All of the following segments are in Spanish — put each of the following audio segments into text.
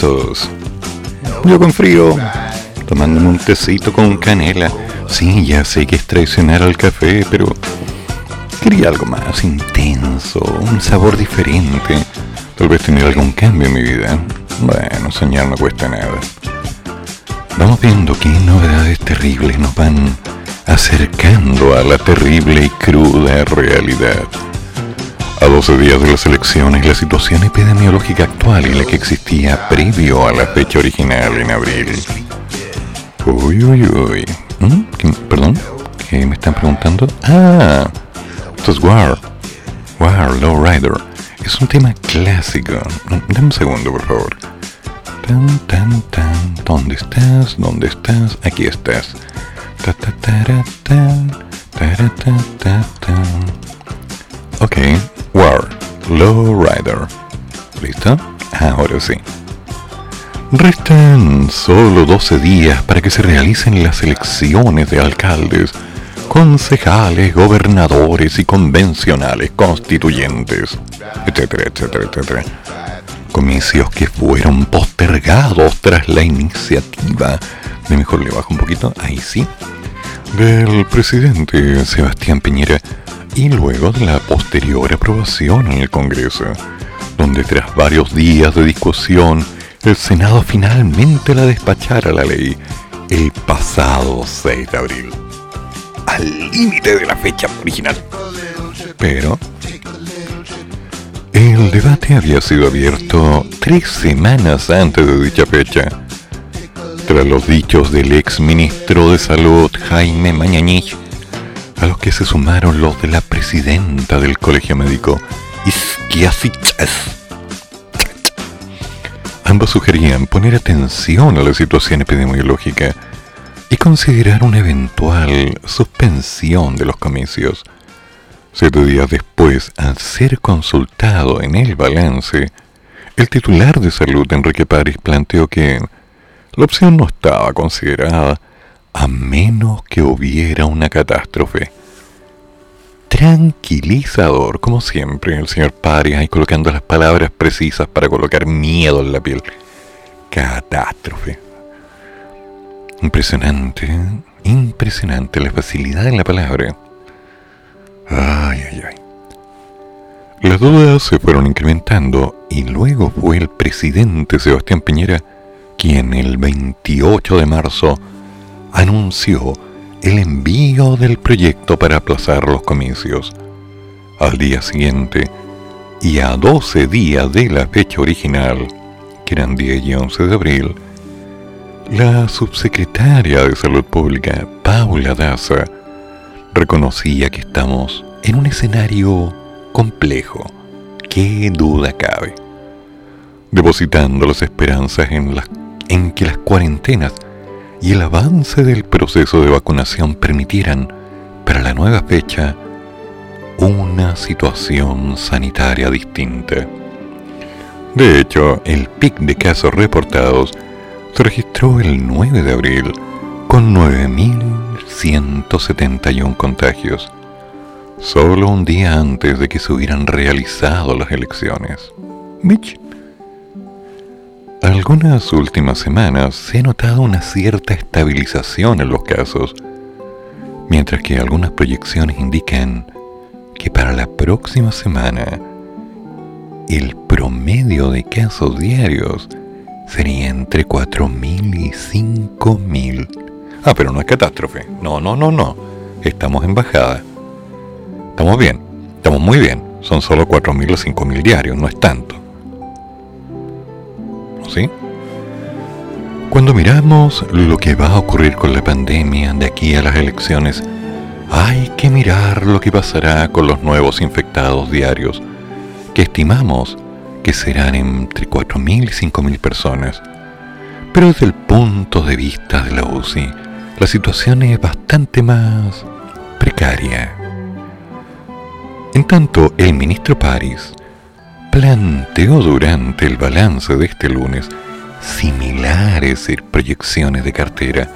Yo con frío, tomándome un tecito con canela. Sí, ya sé que es traicionar al café, pero quería algo más intenso, un sabor diferente. Tal vez tener algún cambio en mi vida. Bueno, soñar no cuesta nada. Vamos viendo qué novedades terribles nos van acercando a la terrible y cruda realidad. A 12 días de las elecciones, la situación epidemiológica actual y la que existía previo a la fecha original en abril. Uy, uy, uy. ¿Mm? ¿Perdón? ¿Qué me están preguntando? Ah, esto es War. War, Lowrider. Es un tema clásico. Dame un segundo, por favor. Tan, tan, tan. ¿Dónde estás? ¿Dónde estás? Aquí estás. Ta, ta, ta, ta, ta, ta, ta, ta. Ok, War, Rider. ¿Listo? Ahora sí. Restan solo 12 días para que se realicen las elecciones de alcaldes, concejales, gobernadores y convencionales constituyentes, etcétera, etcétera, etcétera. Comicios que fueron postergados tras la iniciativa, mejor le bajo un poquito, ahí sí, del presidente Sebastián Piñera y luego de la posterior aprobación en el Congreso, donde tras varios días de discusión, el Senado finalmente la despachara la ley el pasado 6 de abril, al límite de la fecha original. Pero el debate había sido abierto tres semanas antes de dicha fecha, tras los dichos del ex ministro de Salud Jaime Mañanich a los que se sumaron los de la presidenta del colegio médico, Isquiasiches. Ambos sugerían poner atención a la situación epidemiológica y considerar una eventual suspensión de los comicios. Siete días después, al ser consultado en el balance, el titular de salud, Enrique París, planteó que la opción no estaba considerada a menos que hubiera una catástrofe. Tranquilizador, como siempre, el señor Paris ahí colocando las palabras precisas para colocar miedo en la piel. Catástrofe. Impresionante, impresionante la facilidad en la palabra. Ay, ay, ay. Las dudas se fueron incrementando y luego fue el presidente Sebastián Piñera quien el 28 de marzo anunció el envío del proyecto para aplazar los comicios. Al día siguiente, y a 12 días de la fecha original, que eran 10 y 11 de abril, la subsecretaria de Salud Pública, Paula Daza, reconocía que estamos en un escenario complejo, qué duda cabe, depositando las esperanzas en, en que las cuarentenas y el avance del proceso de vacunación permitieran para la nueva fecha una situación sanitaria distinta. De hecho, el pic de casos reportados se registró el 9 de abril con 9.171 contagios, solo un día antes de que se hubieran realizado las elecciones. Mitch algunas últimas semanas se ha notado una cierta estabilización en los casos, mientras que algunas proyecciones indican que para la próxima semana el promedio de casos diarios sería entre 4.000 y 5.000. Ah, pero no es catástrofe. No, no, no, no. Estamos en bajada. Estamos bien. Estamos muy bien. Son solo 4.000 o 5.000 diarios, no es tanto. ¿Sí? Cuando miramos lo que va a ocurrir con la pandemia de aquí a las elecciones, hay que mirar lo que pasará con los nuevos infectados diarios, que estimamos que serán entre 4.000 y 5.000 personas. Pero desde el punto de vista de la UCI, la situación es bastante más precaria. En tanto, el ministro París planteó durante el balance de este lunes similares proyecciones de cartera.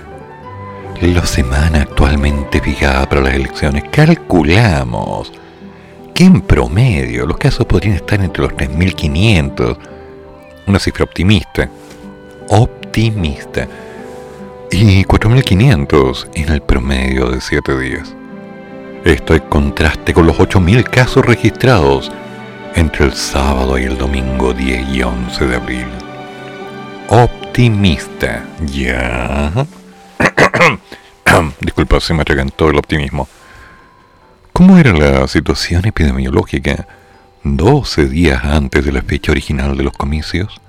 La semana actualmente fijada para las elecciones calculamos que en promedio los casos podrían estar entre los 3.500, una cifra optimista, optimista, y 4.500 en el promedio de 7 días. Esto en contraste con los 8.000 casos registrados entre el sábado y el domingo 10 y 11 de abril optimista. Ya. Disculpa, se me todo el optimismo. ¿Cómo era la situación epidemiológica 12 días antes de la fecha original de los comicios?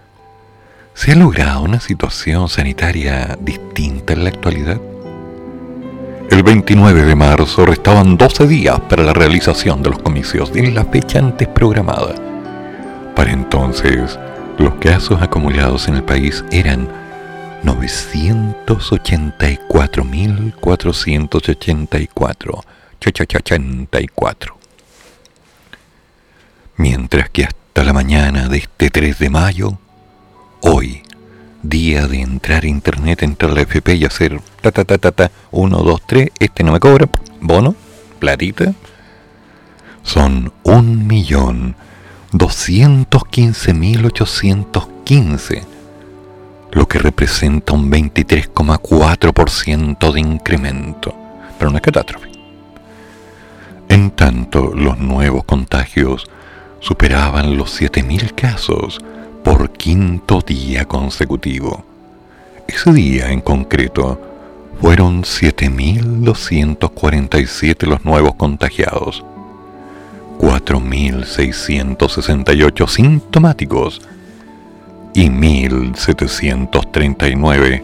¿Se ha logrado una situación sanitaria distinta en la actualidad? El 29 de marzo restaban 12 días para la realización de los comicios en la fecha antes programada. Para entonces, los casos acumulados en el país eran 984.484. 84. Mientras que hasta la mañana de este 3 de mayo, hoy, día de entrar a internet, entrar a la FP y hacer ta ta ta ta ta 1, 2, 3, este no me cobra, bono, platita, son un millón 215.815, lo que representa un 23,4% de incremento, pero una catástrofe. En tanto, los nuevos contagios superaban los 7.000 casos por quinto día consecutivo. Ese día en concreto fueron 7.247 los nuevos contagiados 4.668 sintomáticos y 1.739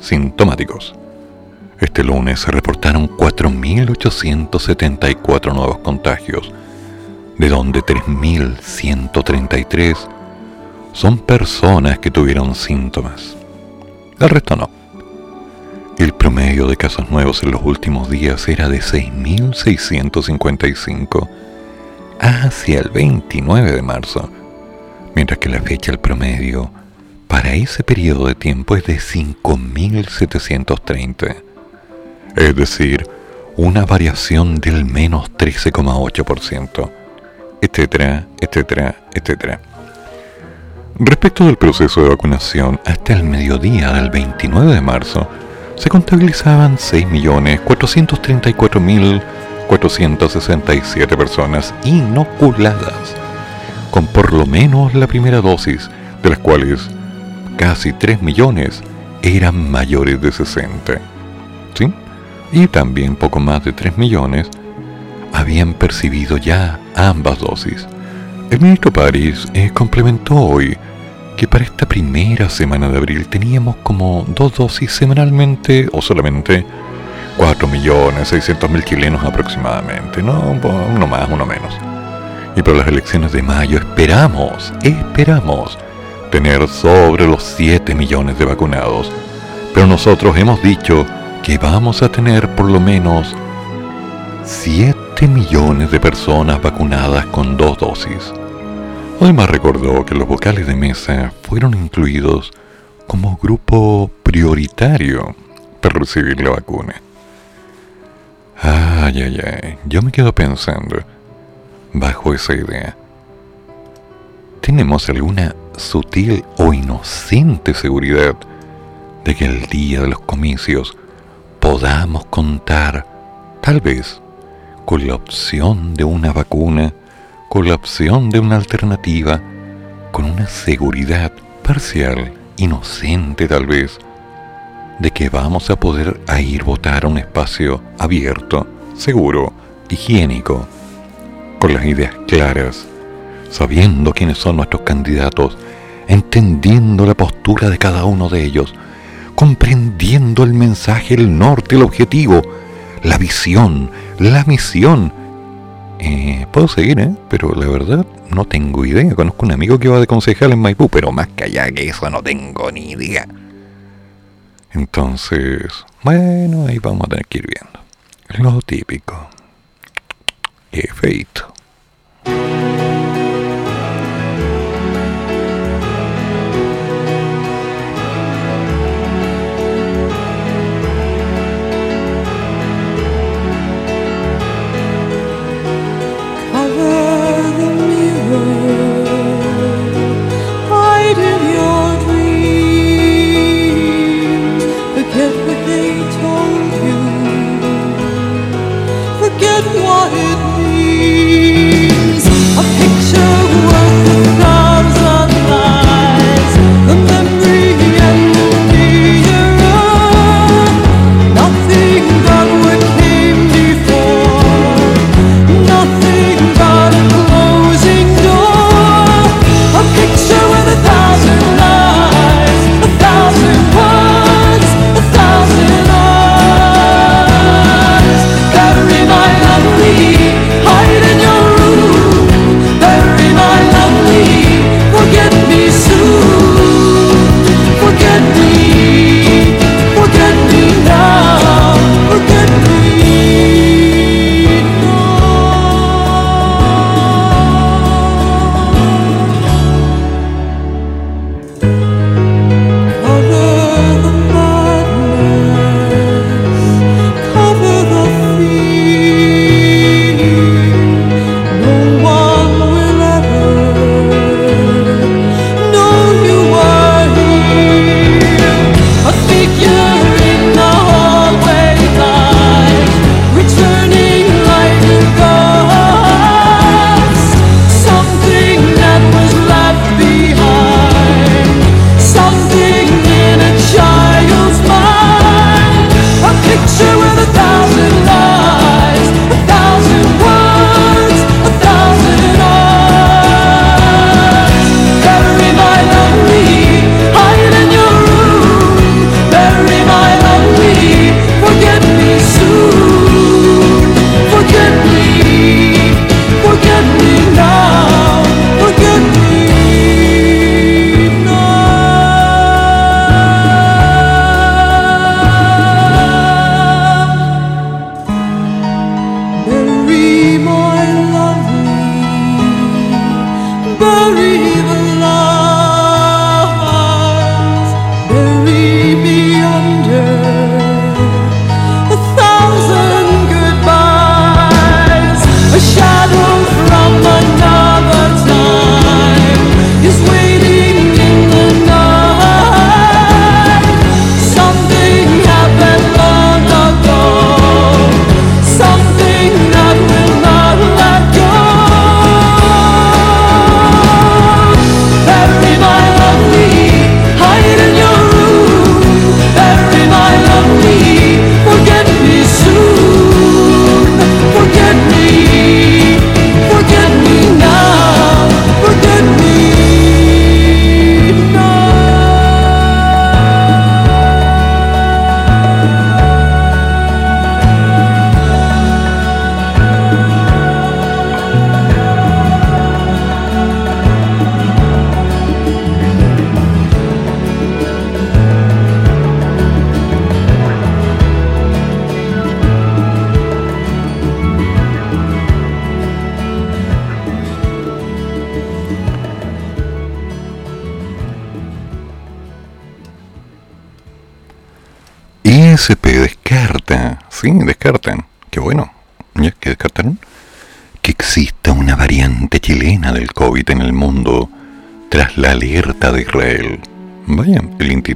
asintomáticos. Este lunes se reportaron 4.874 nuevos contagios, de donde 3.133 son personas que tuvieron síntomas. El resto no. El promedio de casos nuevos en los últimos días era de 6.655 hacia el 29 de marzo, mientras que la fecha del promedio para ese periodo de tiempo es de 5.730, es decir, una variación del menos 13,8%, etcétera, etcétera, etcétera. Respecto del proceso de vacunación, hasta el mediodía del 29 de marzo, se contabilizaban 6.434.000 467 personas inoculadas con por lo menos la primera dosis, de las cuales casi 3 millones eran mayores de 60. ¿Sí? Y también poco más de 3 millones habían percibido ya ambas dosis. El ministro París eh, complementó hoy que para esta primera semana de abril teníamos como dos dosis semanalmente o solamente 4.600.000 chilenos aproximadamente, ¿no? Uno más, uno menos. Y para las elecciones de mayo esperamos, esperamos tener sobre los 7 millones de vacunados. Pero nosotros hemos dicho que vamos a tener por lo menos 7 millones de personas vacunadas con dos dosis. Además recordó que los vocales de mesa fueron incluidos como grupo prioritario para recibir la vacuna. Ay, ay, ay. Yo me quedo pensando, bajo esa idea, ¿tenemos alguna sutil o inocente seguridad de que el día de los comicios podamos contar, tal vez, con la opción de una vacuna, con la opción de una alternativa, con una seguridad parcial, inocente tal vez, de que vamos a poder a ir votar a un espacio abierto, seguro, higiénico, con las ideas claras, sabiendo quiénes son nuestros candidatos, entendiendo la postura de cada uno de ellos, comprendiendo el mensaje, el norte, el objetivo, la visión, la misión. Eh, puedo seguir, ¿eh? pero la verdad no tengo idea. Conozco un amigo que va de concejal en Maipú, pero más que allá que eso no tengo ni idea. Entonces, bueno, ahí vamos a tener que ir viendo. Lo típico. Qué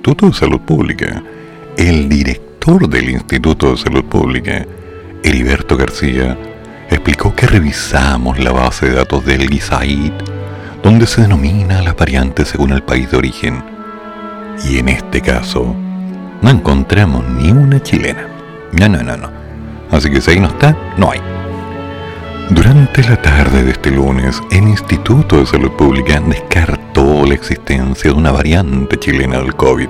Instituto de Salud Pública, el director del Instituto de Salud Pública, Heriberto García, explicó que revisamos la base de datos del GISAID, donde se denomina las variantes según el país de origen. Y en este caso, no encontramos ni una chilena. No, no, no, no. Así que si ahí no está, no hay. Durante la tarde de este lunes, el Instituto de Salud Pública descartó la existencia de una variante chilena del COVID.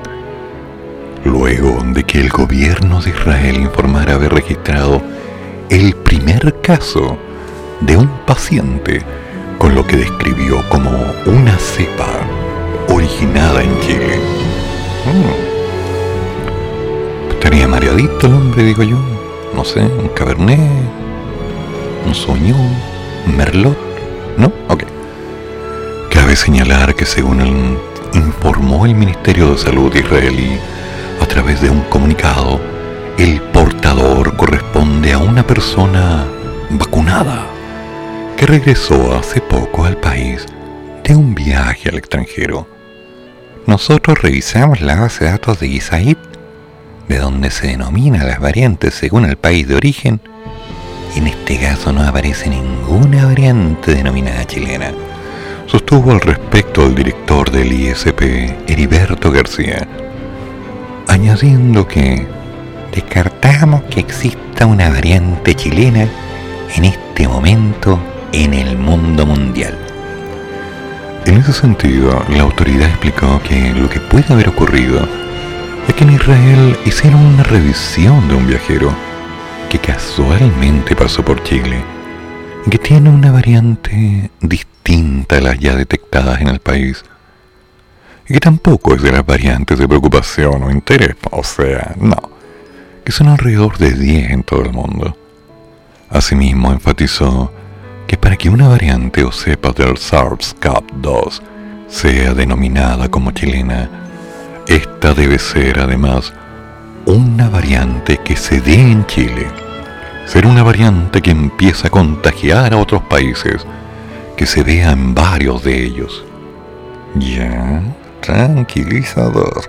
Luego de que el gobierno de Israel informara haber registrado el primer caso de un paciente con lo que describió como una cepa originada en Chile. Mm. Estaría mareadito el hombre, digo yo. No sé, un cabernet, un sueño, un merlot, ¿no? Ok. Cabe señalar que según informó el Ministerio de Salud israelí a través de un comunicado, el portador corresponde a una persona vacunada que regresó hace poco al país de un viaje al extranjero. Nosotros revisamos la base de datos de Gisaid, de donde se denomina las variantes según el país de origen, en este caso no aparece ninguna variante denominada chilena. Sostuvo al respecto el director del ISP, Heriberto García, añadiendo que descartamos que exista una variante chilena en este momento en el mundo mundial. En ese sentido, la autoridad explicó que lo que puede haber ocurrido es que en Israel hicieron una revisión de un viajero que casualmente pasó por Chile y que tiene una variante distinta a las ya detectadas en el país y que tampoco es de las variantes de preocupación o interés, o sea, no que son alrededor de 10 en todo el mundo. Asimismo, enfatizó que para que una variante o cepa del SARS-CoV-2 sea denominada como chilena, esta debe ser además una variante que se dé en Chile, ser una variante que empieza a contagiar a otros países, que se vea en varios de ellos. Ya, tranquilizador.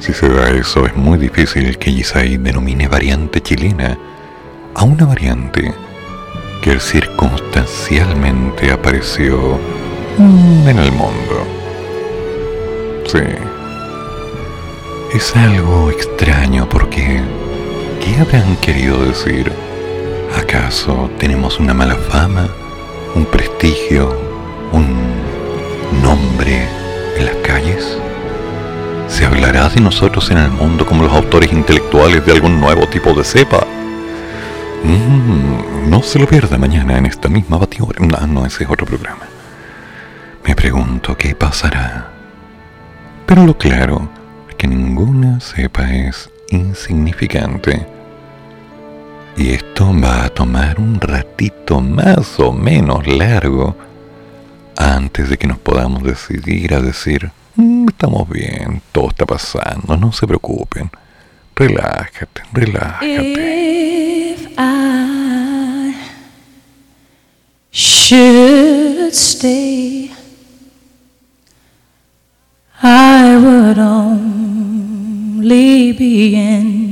Si se da eso, es muy difícil que Yisai denomine variante chilena a una variante que circunstancialmente apareció en el mundo. Sí. Es algo extraño porque ¿qué habrán querido decir? ¿Acaso tenemos una mala fama, un prestigio, un nombre en las calles? ¿Se hablará de nosotros en el mundo como los autores intelectuales de algún nuevo tipo de cepa? Mm, no se lo pierda mañana en esta misma batidora. No, no, ese es otro programa. Me pregunto qué pasará. Pero lo claro es que ninguna cepa es insignificante. Y esto va a tomar un ratito más o menos largo antes de que nos podamos decidir a decir Mm, estamos bien, todo está pasando, no se preocupen. Relájate, relájate. If I should stay, I would only be in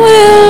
That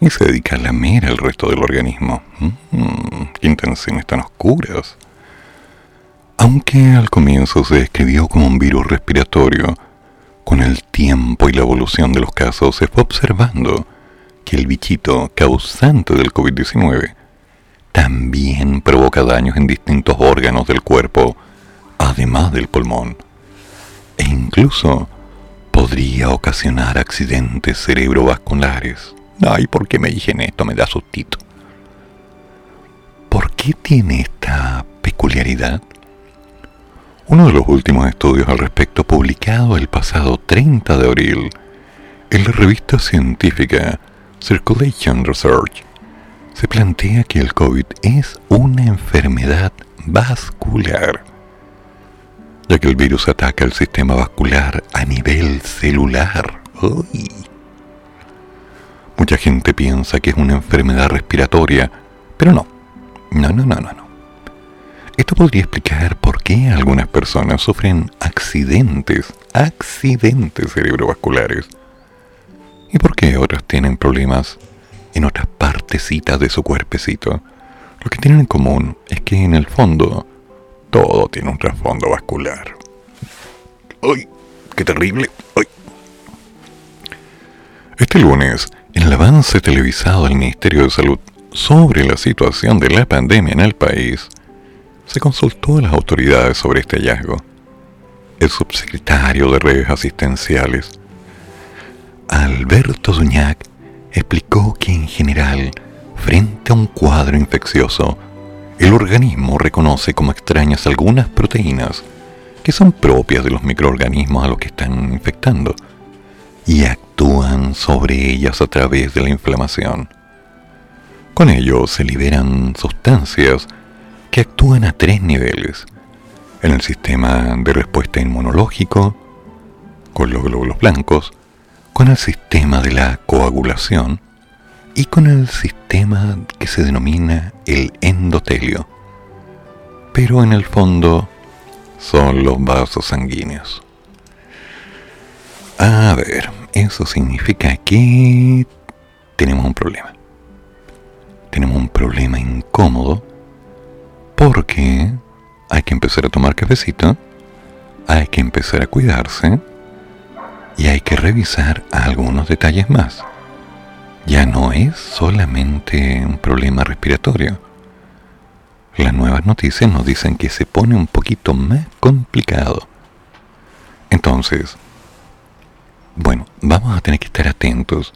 y se dedica a lamer el resto del organismo. Mm. Qué intenciones tan oscuras. Aunque al comienzo se describió como un virus respiratorio, con el tiempo y la evolución de los casos se fue observando que el bichito causante del COVID-19 también provoca daños en distintos órganos del cuerpo, además del pulmón, e incluso podría ocasionar accidentes cerebrovasculares. Ay, ¿por qué me dicen esto? Me da sustito. ¿Por qué tiene esta peculiaridad? Uno de los últimos estudios al respecto publicado el pasado 30 de abril en la revista científica Circulation Research se plantea que el COVID es una enfermedad vascular, ya que el virus ataca el sistema vascular a nivel celular. Mucha gente piensa que es una enfermedad respiratoria, pero no. No, no, no, no, no. Esto podría explicar por qué algunas personas sufren accidentes, accidentes cerebrovasculares, y por qué otras tienen problemas en otras partecitas de su cuerpecito. Lo que tienen en común es que en el fondo todo tiene un trasfondo vascular. ¡Ay! ¡Qué terrible! ¡Ay! Este lunes, en el avance televisado del Ministerio de Salud sobre la situación de la pandemia en el país, se consultó a las autoridades sobre este hallazgo. El subsecretario de redes asistenciales, Alberto Zuñac, explicó que en general, frente a un cuadro infeccioso, el organismo reconoce como extrañas algunas proteínas que son propias de los microorganismos a los que están infectando y actúan sobre ellas a través de la inflamación. Con ello se liberan sustancias que actúan a tres niveles. En el sistema de respuesta inmunológico, con los glóbulos blancos, con el sistema de la coagulación y con el sistema que se denomina el endotelio. Pero en el fondo son los vasos sanguíneos. A ver, eso significa que tenemos un problema. Tenemos un problema incómodo porque hay que empezar a tomar cafecito, hay que empezar a cuidarse y hay que revisar algunos detalles más. Ya no es solamente un problema respiratorio. Las nuevas noticias nos dicen que se pone un poquito más complicado. Entonces, bueno, vamos a tener que estar atentos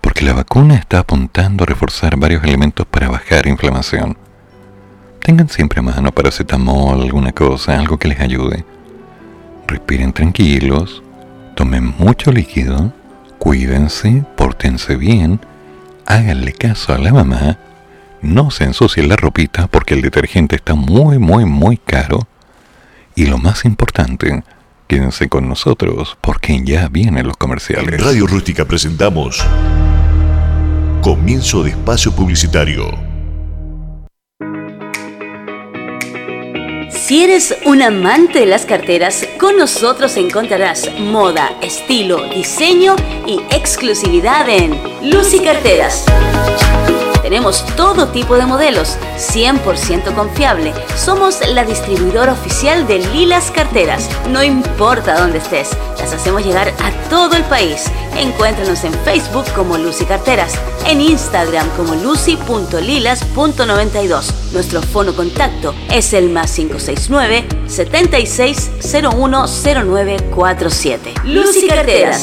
porque la vacuna está apuntando a reforzar varios elementos para bajar inflamación. Tengan siempre a mano paracetamol, alguna cosa, algo que les ayude. Respiren tranquilos, tomen mucho líquido, cuídense, pórtense bien, háganle caso a la mamá, no se ensucien la ropita porque el detergente está muy, muy, muy caro. Y lo más importante, quédense con nosotros porque ya vienen los comerciales. En Radio Rústica presentamos Comienzo de Espacio Publicitario. Si eres un amante de las carteras, con nosotros encontrarás moda, estilo, diseño y exclusividad en Lucy Carteras. Tenemos todo tipo de modelos, 100% confiable. Somos la distribuidora oficial de Lilas Carteras. No importa dónde estés, las hacemos llegar a todo el país. Encuéntranos en Facebook como Lucy Carteras, en Instagram como lucy.lilas.92. Nuestro fono contacto es el más 569 76010947. Lucy Carteras.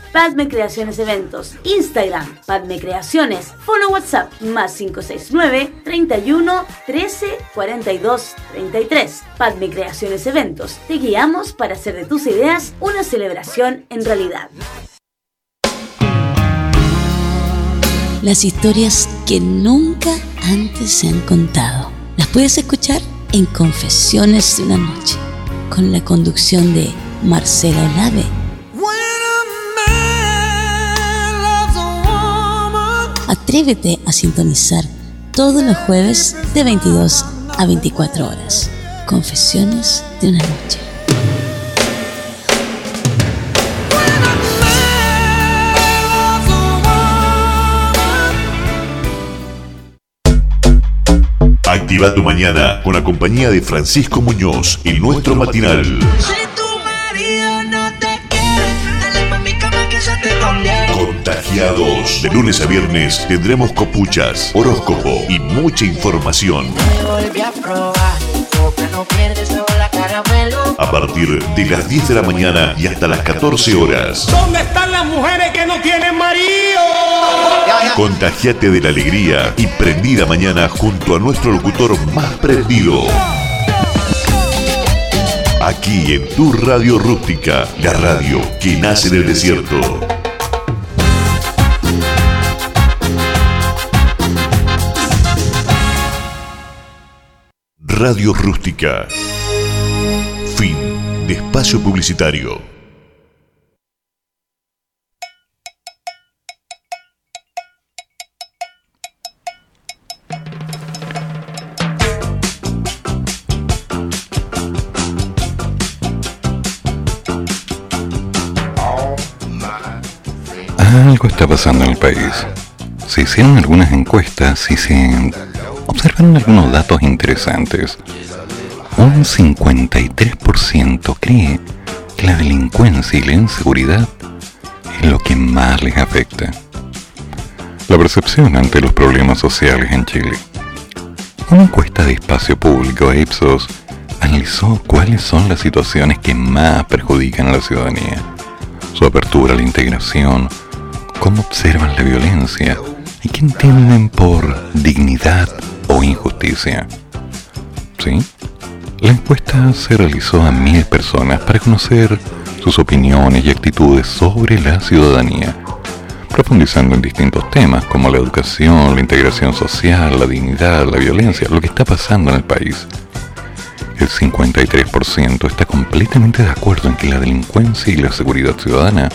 Padme Creaciones Eventos, Instagram, Padme Creaciones, Fono WhatsApp, más 569 31 13 42 33. Padme Creaciones Eventos, te guiamos para hacer de tus ideas una celebración en realidad. Las historias que nunca antes se han contado. Las puedes escuchar en Confesiones de una Noche, con la conducción de Marcela Olave Atrévete a sintonizar todos los jueves de 22 a 24 horas. Confesiones de una noche. Activa tu mañana con la compañía de Francisco Muñoz y nuestro matinal. Contagiados. De lunes a viernes tendremos copuchas, horóscopo y mucha información. A partir de las 10 de la mañana y hasta las 14 horas. ¿Dónde están las mujeres que no tienen marido? Contagiate de la alegría y prendida mañana junto a nuestro locutor más prendido. Aquí en tu radio rústica, la radio que nace en el desierto. Radio Rústica. Fin de espacio publicitario. Algo está pasando en el país. Se hicieron algunas encuestas y se observaron algunos datos interesantes. Un 53% cree que la delincuencia y la inseguridad es lo que más les afecta. la percepción ante los problemas sociales en Chile. Una encuesta de espacio público Ipsos analizó cuáles son las situaciones que más perjudican a la ciudadanía, su apertura a la integración, cómo observan la violencia y qué entienden por dignidad injusticia. ¿Sí? La encuesta se realizó a mil personas para conocer sus opiniones y actitudes sobre la ciudadanía profundizando en distintos temas como la educación, la integración social, la dignidad, la violencia, lo que está pasando en el país. El 53% está completamente de acuerdo en que la delincuencia y la seguridad ciudadana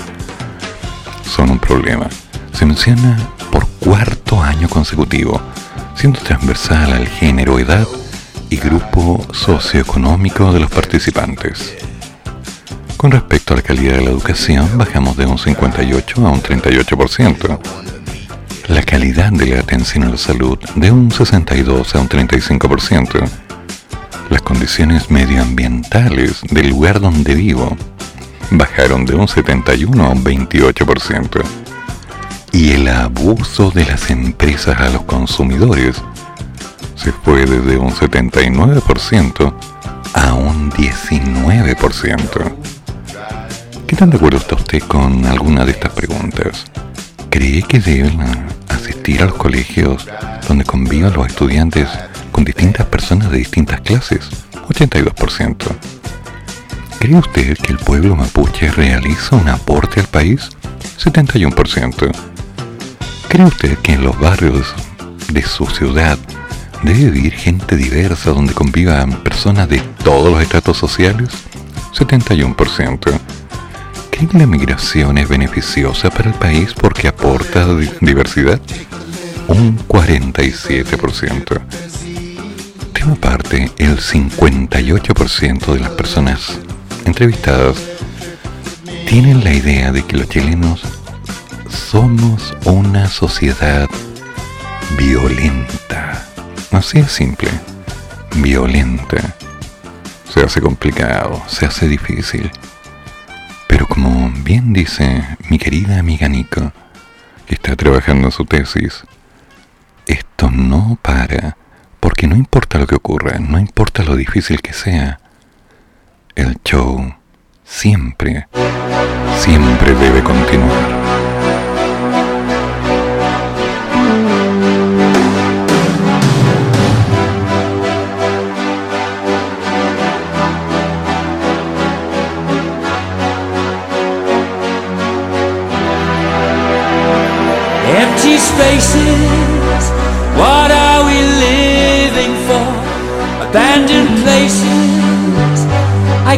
son un problema. Se menciona por cuarto año consecutivo, siendo transversal al género, edad y grupo socioeconómico de los participantes. Con respecto a la calidad de la educación, bajamos de un 58 a un 38%. La calidad de la atención a la salud de un 62 a un 35%. Las condiciones medioambientales del lugar donde vivo bajaron de un 71 a un 28%. Y el abuso de las empresas a los consumidores se fue desde un 79% a un 19%. ¿Qué tan de acuerdo está usted con alguna de estas preguntas? ¿Cree que deben asistir a los colegios donde convivan los estudiantes con distintas personas de distintas clases? 82%. ¿Cree usted que el pueblo mapuche realiza un aporte al país? 71%. ¿Cree usted que en los barrios de su ciudad debe vivir gente diversa donde convivan personas de todos los estratos sociales? 71% que la migración es beneficiosa para el país porque aporta diversidad? Un 47%. De parte, el 58% de las personas entrevistadas tienen la idea de que los chilenos somos una sociedad violenta. Así es simple. Violenta. Se hace complicado, se hace difícil. Pero como bien dice mi querida amiga Nico, que está trabajando su tesis, esto no para, porque no importa lo que ocurra, no importa lo difícil que sea, el show siempre, siempre debe continuar.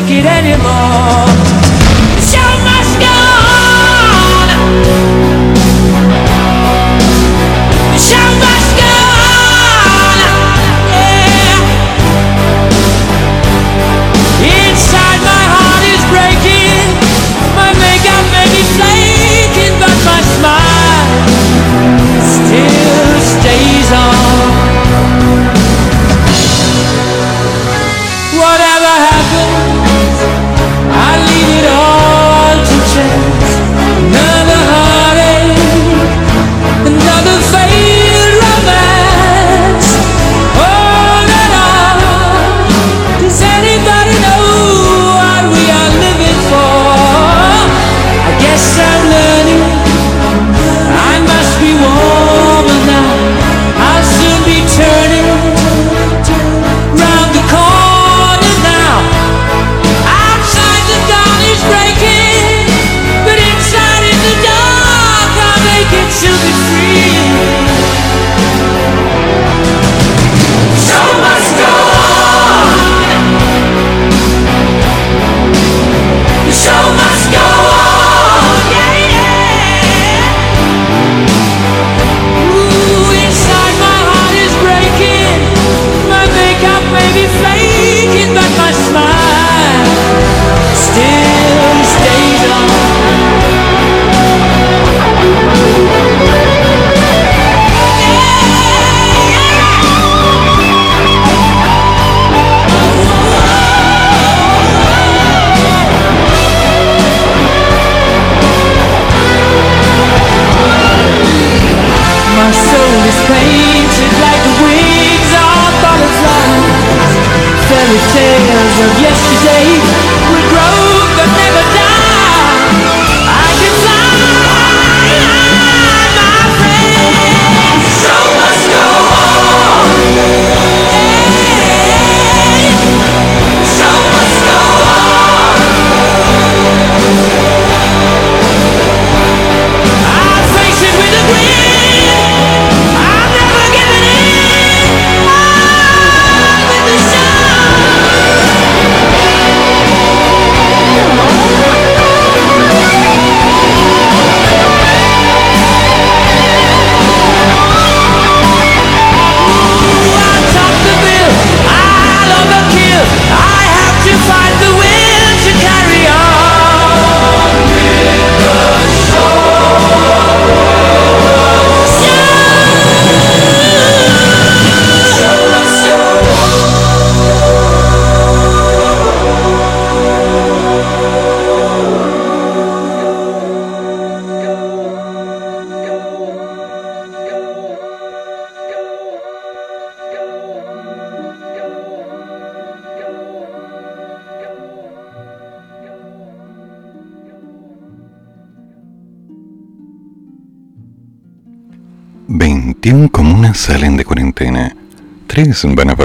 take it anymore?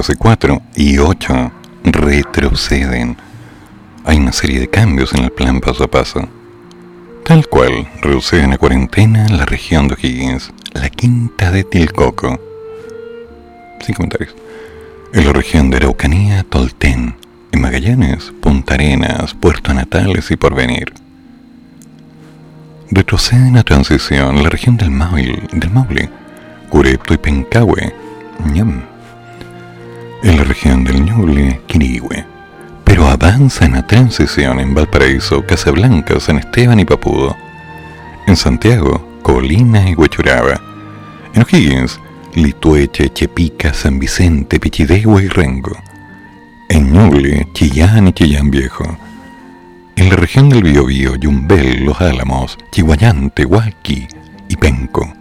Fase 4 y 8 retroceden. Hay una serie de cambios en el plan paso a paso. Tal cual, reducen a cuarentena la región de O'Higgins, la quinta de Tilcoco. Sin comentarios. En la región de Araucanía, Tolten. En Magallanes, Punta Arenas, Puerto Natales y Porvenir. Retroceden a transición la región del Maule, del Maule Curepto y Pencahue. En la región del Ñuble, Quirigüe. Pero avanzan a transición en Valparaíso, Casablanca, San Esteban y Papudo. En Santiago, Colina y Huechuraba. En O'Higgins, Litueche, Chepica, San Vicente, Pichidegua y Rengo. En Ñuble, Chillán y Chillán Viejo. En la región del Biobío, Yumbel, Los Álamos, Chihuayante, Hualqui y Penco.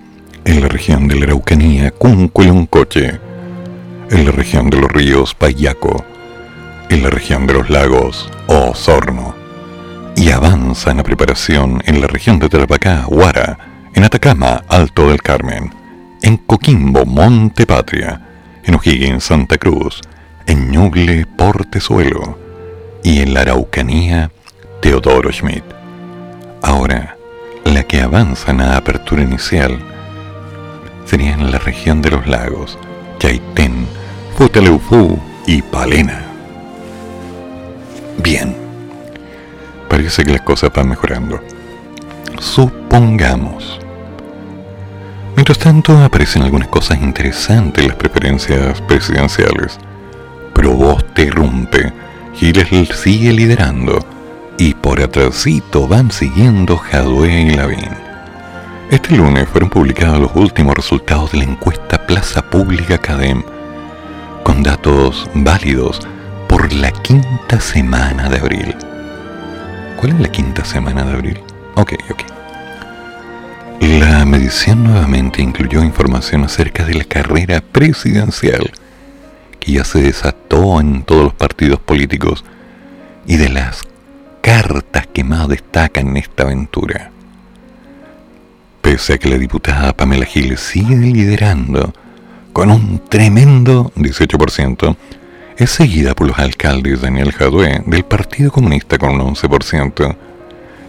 En la región de la Araucanía, Cunco y Loncoche. En la región de los ríos, Payaco. En la región de los lagos, Osorno. Y avanza en la preparación en la región de Tarapacá, Huara, en Atacama, Alto del Carmen en Coquimbo, Monte Patria, en O'Higgins, Santa Cruz, en Ñuble, Portezuelo y en la Araucanía, Teodoro Schmidt. Ahora, la que avanza en la apertura inicial sería en la región de los lagos, Chaitén, Futaleufú y Palena. Bien, parece que las cosas van mejorando. Supongamos Mientras tanto, aparecen algunas cosas interesantes en las preferencias presidenciales. te irrumpe, Giles sigue liderando, y por atrásito van siguiendo Jadwe y Lavín. Este lunes fueron publicados los últimos resultados de la encuesta Plaza Pública Cadem, con datos válidos por la quinta semana de abril. ¿Cuál es la quinta semana de abril? Ok, ok. La medición nuevamente incluyó información acerca de la carrera presidencial que ya se desató en todos los partidos políticos y de las cartas que más destacan en esta aventura. Pese a que la diputada Pamela Giles sigue liderando con un tremendo 18%, es seguida por los alcaldes Daniel Jadue del Partido Comunista con un 11%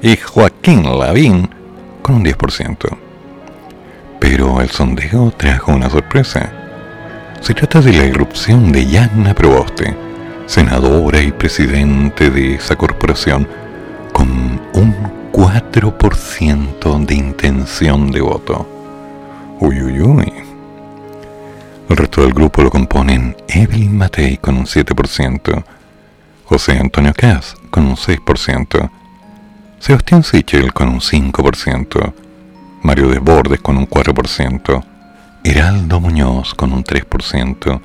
y Joaquín Lavín con un 10%. Pero el sondeo trajo una sorpresa. Se trata de la irrupción de Yanna Proboste, senadora y presidente de esa corporación, con un 4% de intención de voto. Uy, uy, uy. El resto del grupo lo componen Evelyn Matei con un 7%, José Antonio Kass con un 6%, Sebastián Sichel con un 5%, Mario Desbordes con un 4%, Heraldo Muñoz con un 3%,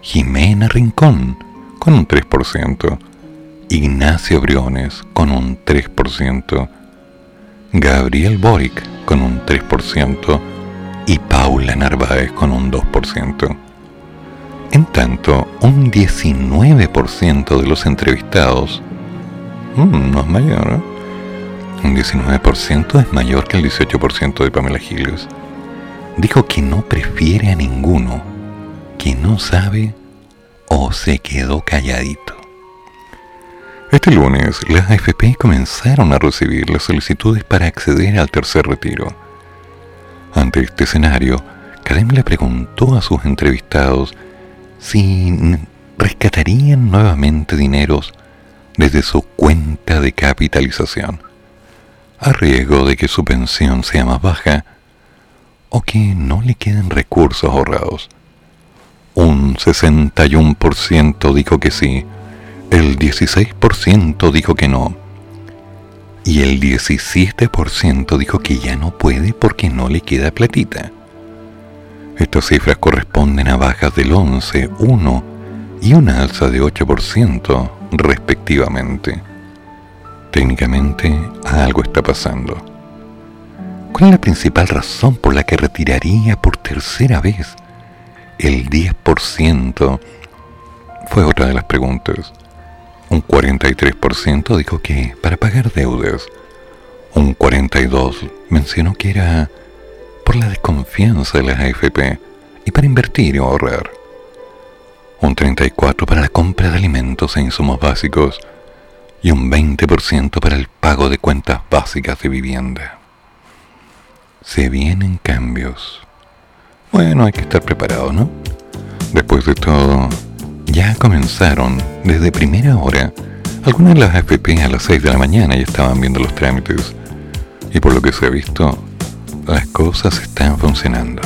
Jimena Rincón con un 3%, Ignacio Briones con un 3%, Gabriel Boric con un 3% y Paula Narváez con un 2%. En tanto, un 19% de los entrevistados, mmm, no es mayor, ¿eh? un 19% es mayor que el 18% de Pamela Giles, dijo que no prefiere a ninguno, que no sabe o se quedó calladito. Este lunes, las AFP comenzaron a recibir las solicitudes para acceder al tercer retiro. Ante este escenario, Kadem le preguntó a sus entrevistados si rescatarían nuevamente dineros desde su cuenta de capitalización a riesgo de que su pensión sea más baja o que no le queden recursos ahorrados. Un 61% dijo que sí, el 16% dijo que no, y el 17% dijo que ya no puede porque no le queda platita. Estas cifras corresponden a bajas del 11, 1 y una alza de 8% respectivamente. Técnicamente algo está pasando. ¿Cuál es la principal razón por la que retiraría por tercera vez el 10%? Fue otra de las preguntas. Un 43% dijo que para pagar deudas. Un 42% mencionó que era por la desconfianza de las AFP y para invertir y ahorrar. Un 34% para la compra de alimentos e insumos básicos y un 20% para el pago de cuentas básicas de vivienda. Se vienen cambios. Bueno, hay que estar preparado, ¿no? Después de todo, ya comenzaron desde primera hora. Algunas de las AFP a las 6 de la mañana ya estaban viendo los trámites. Y por lo que se ha visto, las cosas están funcionando.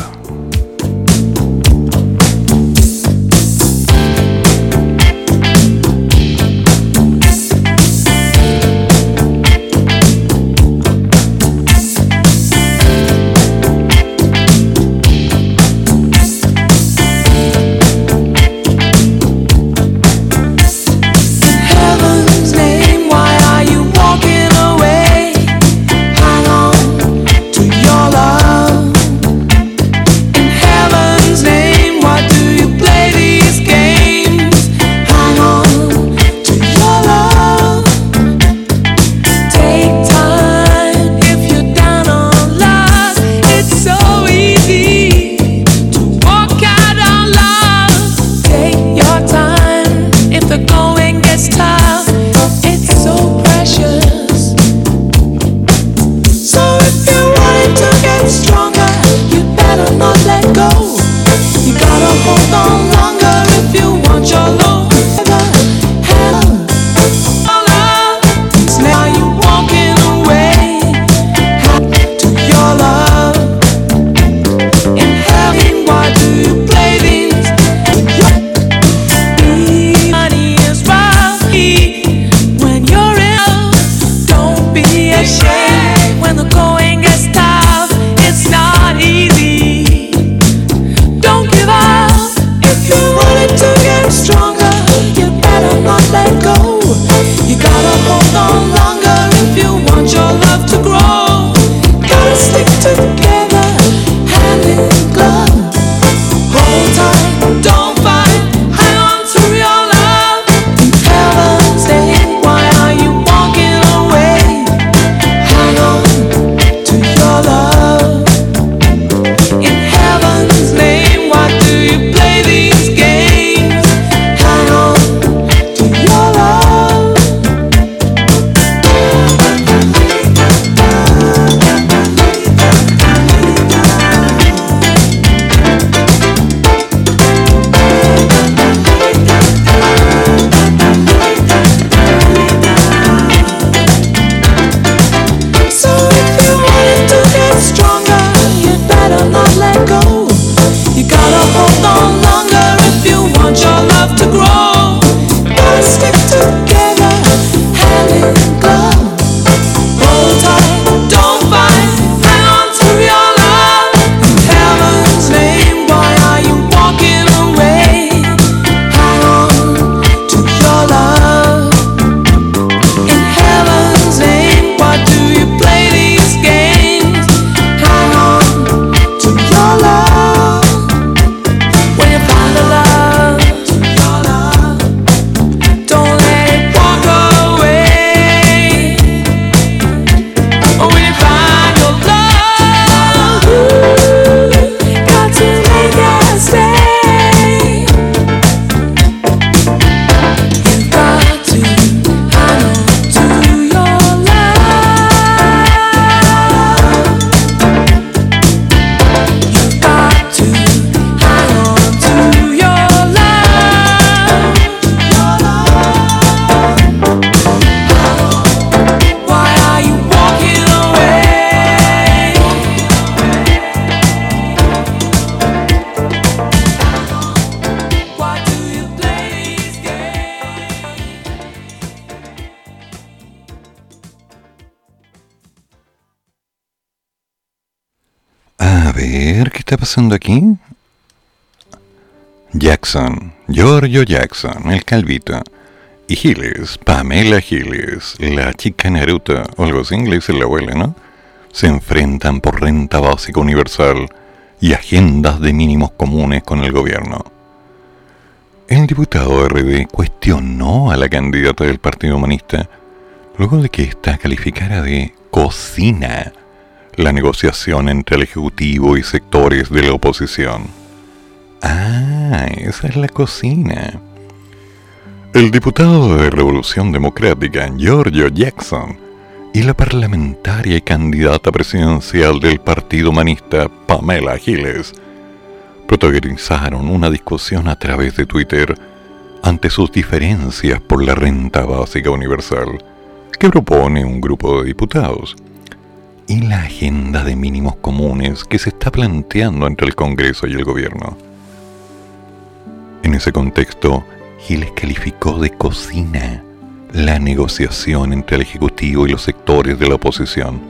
Pasando aquí? Jackson, Giorgio Jackson, el calvito. Y Gilles, Pamela Gilles, la chica Naruto, o algo así, dice la abuela, ¿no? Se enfrentan por renta básica universal y agendas de mínimos comunes con el gobierno. El diputado RD cuestionó a la candidata del Partido Humanista luego de que ésta calificara de cocina la negociación entre el Ejecutivo y sectores de la oposición. Ah, esa es la cocina. El diputado de Revolución Democrática, Giorgio Jackson, y la parlamentaria y candidata presidencial del Partido Humanista, Pamela Giles, protagonizaron una discusión a través de Twitter ante sus diferencias por la renta básica universal que propone un grupo de diputados y la agenda de mínimos comunes que se está planteando entre el Congreso y el Gobierno. En ese contexto, Giles calificó de cocina la negociación entre el Ejecutivo y los sectores de la oposición.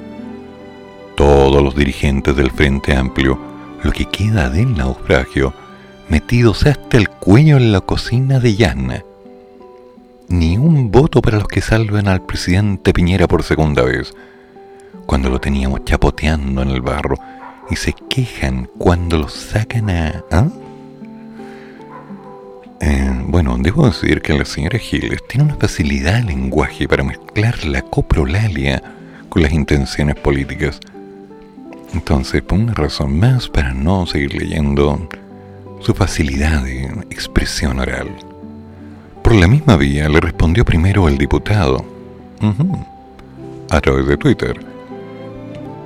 Todos los dirigentes del Frente Amplio, lo que queda del naufragio, metidos hasta el cuello en la cocina de Llana. Ni un voto para los que salven al presidente Piñera por segunda vez cuando lo teníamos chapoteando en el barro y se quejan cuando lo sacan a... ¿ah? Eh, bueno, debo decir que la señora Giles tiene una facilidad de lenguaje para mezclar la coprolalia con las intenciones políticas. Entonces, por una razón más para no seguir leyendo, su facilidad de expresión oral. Por la misma vía le respondió primero el diputado, a través de Twitter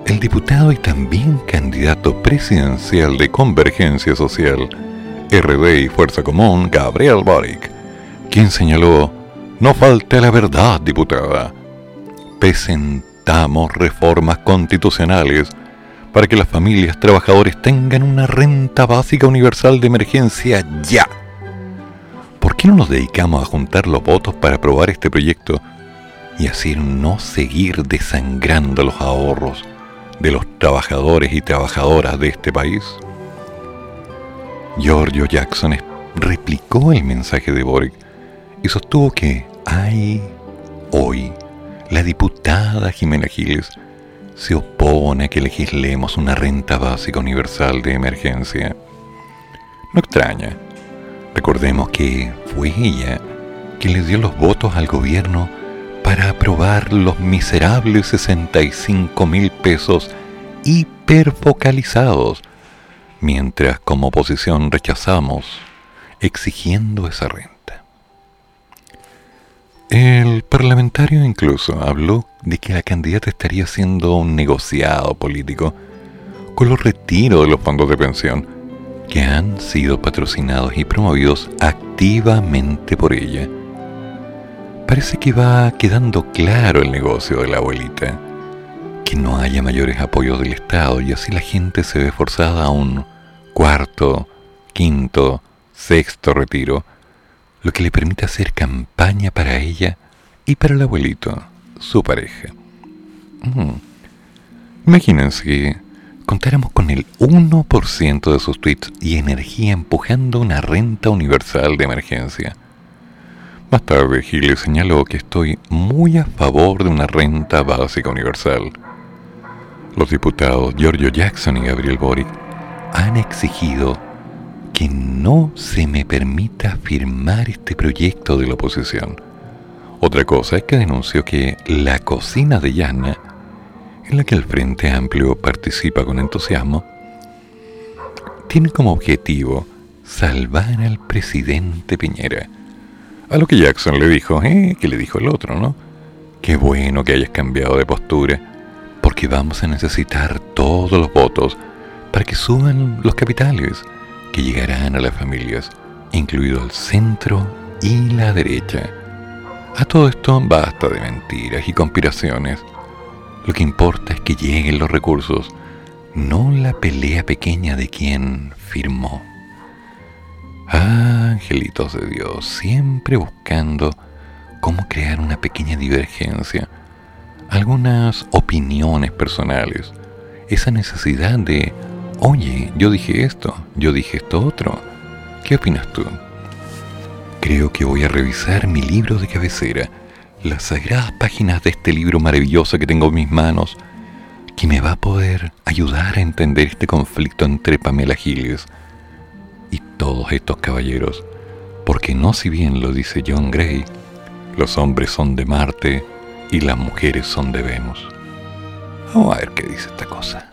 el diputado y también candidato presidencial de Convergencia Social, RD y Fuerza Común, Gabriel Boric, quien señaló, no falte la verdad, diputada. Presentamos reformas constitucionales para que las familias trabajadores tengan una renta básica universal de emergencia ya. ¿Por qué no nos dedicamos a juntar los votos para aprobar este proyecto y así no seguir desangrando los ahorros? De los trabajadores y trabajadoras de este país? Giorgio Jackson replicó el mensaje de Boric y sostuvo que hay hoy la diputada Jimena Giles se opone a que legislemos una renta básica universal de emergencia. No extraña. Recordemos que fue ella quien le dio los votos al gobierno para aprobar los miserables 65 mil pesos hiperfocalizados, mientras como oposición rechazamos exigiendo esa renta. El parlamentario incluso habló de que la candidata estaría haciendo un negociado político con los retiros de los fondos de pensión que han sido patrocinados y promovidos activamente por ella Parece que va quedando claro el negocio de la abuelita. Que no haya mayores apoyos del Estado y así la gente se ve forzada a un cuarto, quinto, sexto retiro, lo que le permite hacer campaña para ella y para el abuelito, su pareja. Mm. Imagínense que contáramos con el 1% de sus tweets y energía empujando una renta universal de emergencia más tarde, Giles señaló que estoy muy a favor de una renta básica universal. Los diputados Giorgio Jackson y Gabriel Boric han exigido que no se me permita firmar este proyecto de la oposición. Otra cosa es que denunció que la cocina de Llana, en la que el Frente Amplio participa con entusiasmo, tiene como objetivo salvar al presidente Piñera a lo que Jackson le dijo, ¿eh? Que le dijo el otro, ¿no? Qué bueno que hayas cambiado de postura, porque vamos a necesitar todos los votos para que suban los capitales que llegarán a las familias, incluido el centro y la derecha. A todo esto basta de mentiras y conspiraciones. Lo que importa es que lleguen los recursos, no la pelea pequeña de quien firmó. Angelitos de Dios, siempre buscando cómo crear una pequeña divergencia, algunas opiniones personales, esa necesidad de, oye, yo dije esto, yo dije esto otro, ¿qué opinas tú? Creo que voy a revisar mi libro de cabecera, las sagradas páginas de este libro maravilloso que tengo en mis manos, que me va a poder ayudar a entender este conflicto entre Pamela Giles y todos estos caballeros, porque no si bien lo dice John Gray, los hombres son de Marte y las mujeres son de Venus. Vamos a ver qué dice esta cosa.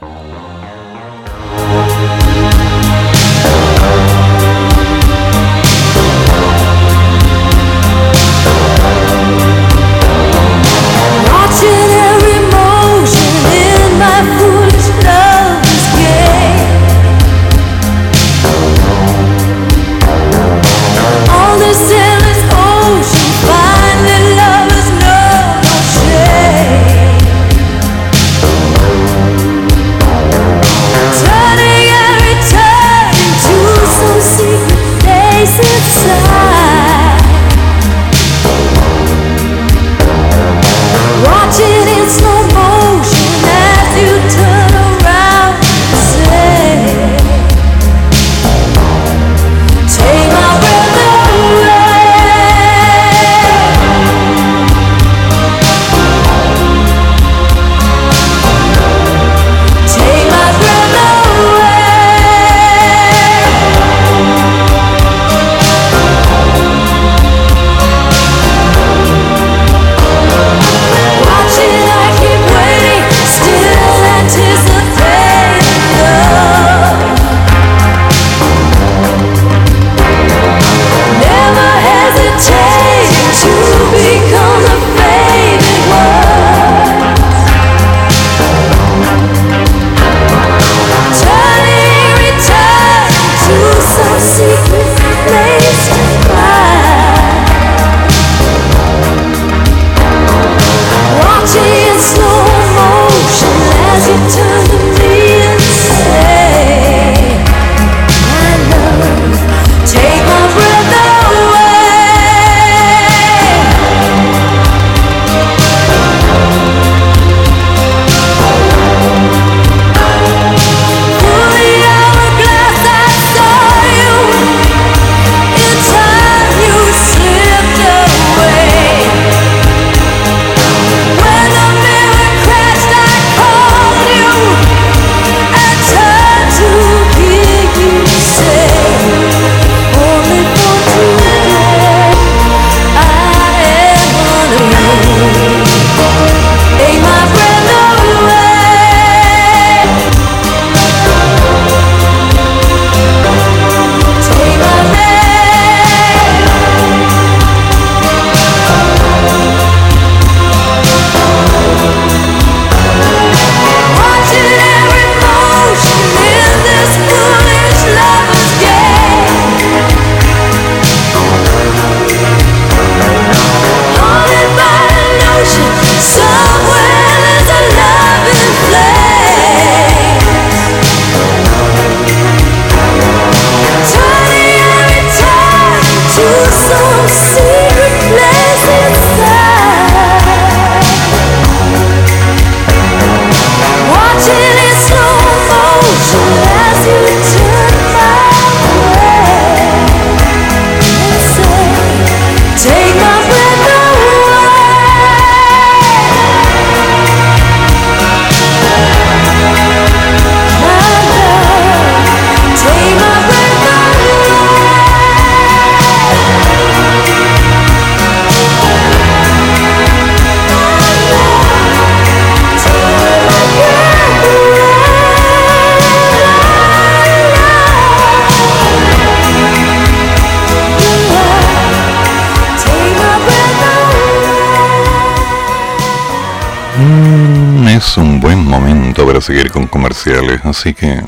Seguir con comerciales, así que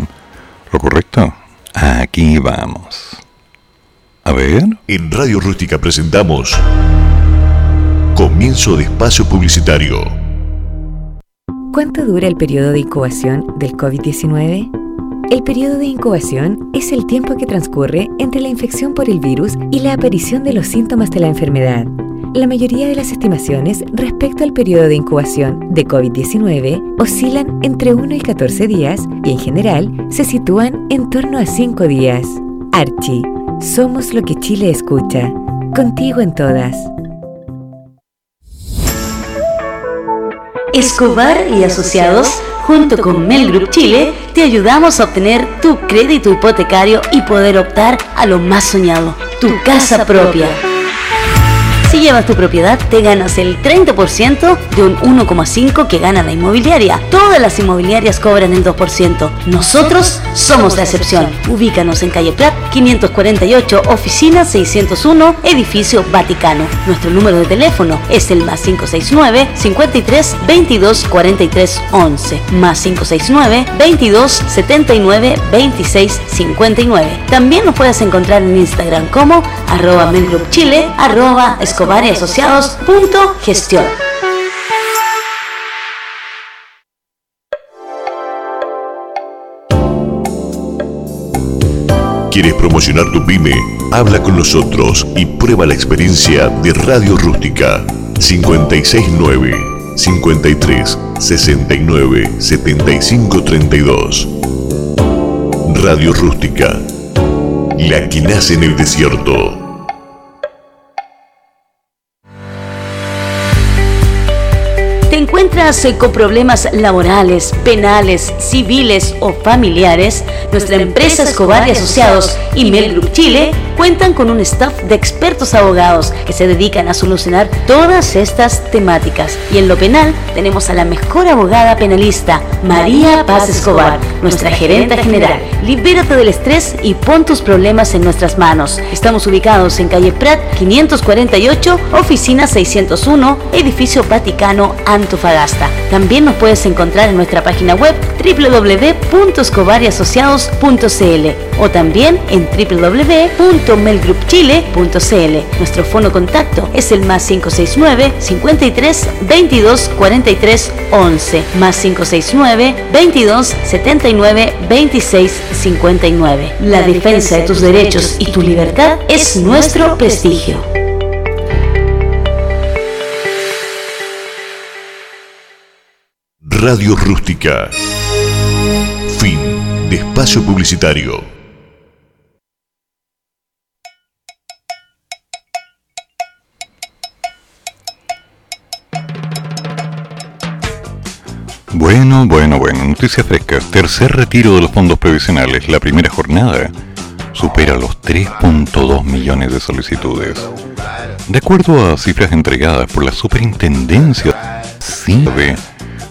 lo correcto, aquí vamos. A ver. En Radio Rústica presentamos Comienzo de espacio publicitario. ¿Cuánto dura el periodo de incubación del COVID-19? El periodo de incubación es el tiempo que transcurre entre la infección por el virus y la aparición de los síntomas de la enfermedad. La mayoría de las estimaciones respecto al periodo de incubación de COVID-19 oscilan entre 1 y 14 días y en general se sitúan en torno a 5 días. Archie, somos lo que Chile escucha. Contigo en todas. Escobar y Asociados, junto con Mel Group Chile, te ayudamos a obtener tu crédito hipotecario y poder optar a lo más soñado, tu casa propia. Si llevas tu propiedad, te ganas el 30% de un 1,5% que gana la inmobiliaria. Todas las inmobiliarias cobran el 2%. Nosotros somos la excepción. Ubícanos en calle Prat 548, oficina 601, edificio Vaticano. Nuestro número de teléfono es el más 569 53 22 43 11 más 569 22 79 26 59. También nos puedes encontrar en Instagram como arroba Chile, arroba Escobar y Asociados punto gestión. ¿Quieres promocionar tu pyme? Habla con nosotros y prueba la experiencia de Radio Rústica 569 53 69 75 32. Radio Rústica, la que nace en el desierto. Encuentras con problemas laborales, penales, civiles o familiares, nuestra empresa Escobar y Asociados y Mel Group Chile cuentan con un staff de expertos abogados que se dedican a solucionar todas estas temáticas. Y en lo penal tenemos a la mejor abogada penalista, María Paz Escobar, nuestra gerente general. Libérate del estrés y pon tus problemas en nuestras manos. Estamos ubicados en calle Prat 548, oficina 601, edificio Vaticano, Antofagasta. También nos puedes encontrar en nuestra página web www.escobariasociados.cl o también en www.melgroupchile.cl. Nuestro fono contacto es el más 569 53 22 43 11 más 569 22 79 26 59. La defensa de tus derechos y tu libertad es nuestro prestigio. Radio Rústica. Fin de espacio publicitario. Bueno, bueno, bueno, noticias frescas. Tercer retiro de los fondos previsionales. La primera jornada supera los 3.2 millones de solicitudes. De acuerdo a cifras entregadas por la Superintendencia CIBE,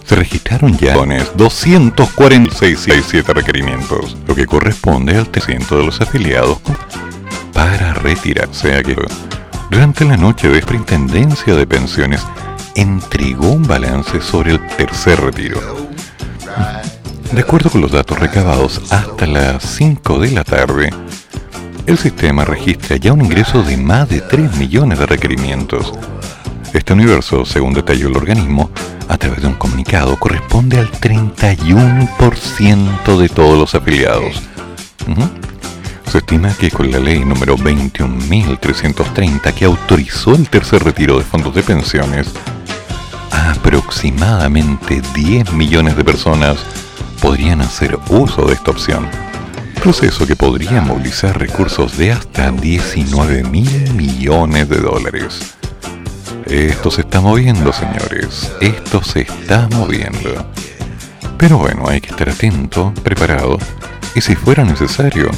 se registraron ya 246 requerimientos, lo que corresponde al 300 de los afiliados para retirarse. Durante la noche de Superintendencia de Pensiones entregó un balance sobre el tercer retiro. De acuerdo con los datos recabados hasta las 5 de la tarde, el sistema registra ya un ingreso de más de 3 millones de requerimientos. Este universo, según detalló el organismo, a través de un comunicado corresponde al 31% de todos los afiliados. Se estima que con la ley número 21.330 que autorizó el tercer retiro de fondos de pensiones, aproximadamente 10 millones de personas podrían hacer uso de esta opción. Proceso que podría movilizar recursos de hasta 19 mil millones de dólares. Esto se está moviendo, señores. Esto se está moviendo. Pero bueno, hay que estar atento, preparado, y si fuera necesario,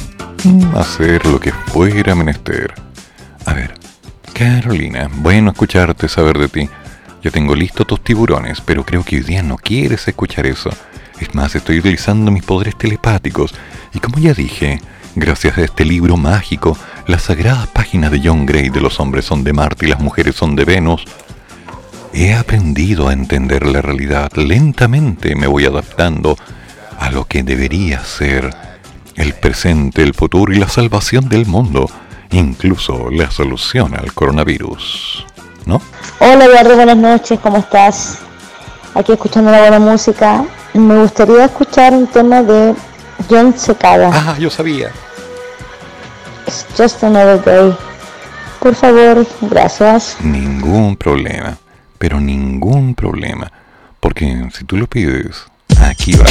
hacer lo que fuera menester. A ver, Carolina, bueno escucharte, saber de ti. Yo tengo listo tus tiburones, pero creo que hoy día no quieres escuchar eso. Es más, estoy utilizando mis poderes telepáticos, y como ya dije, gracias a este libro mágico, las sagradas páginas de John Gray de los hombres son de Marte y las mujeres son de Venus, he aprendido a entender la realidad. Lentamente me voy adaptando a lo que debería ser el presente, el futuro y la salvación del mundo, incluso la solución al coronavirus. ¿No? Hola Eduardo, buenas noches, ¿cómo estás? Aquí escuchando la buena música. Me gustaría escuchar un tema de John Secada. Ah, yo sabía. Just another day. Por favor, gracias. Ningún problema, pero ningún problema. Porque si tú lo pides, aquí va.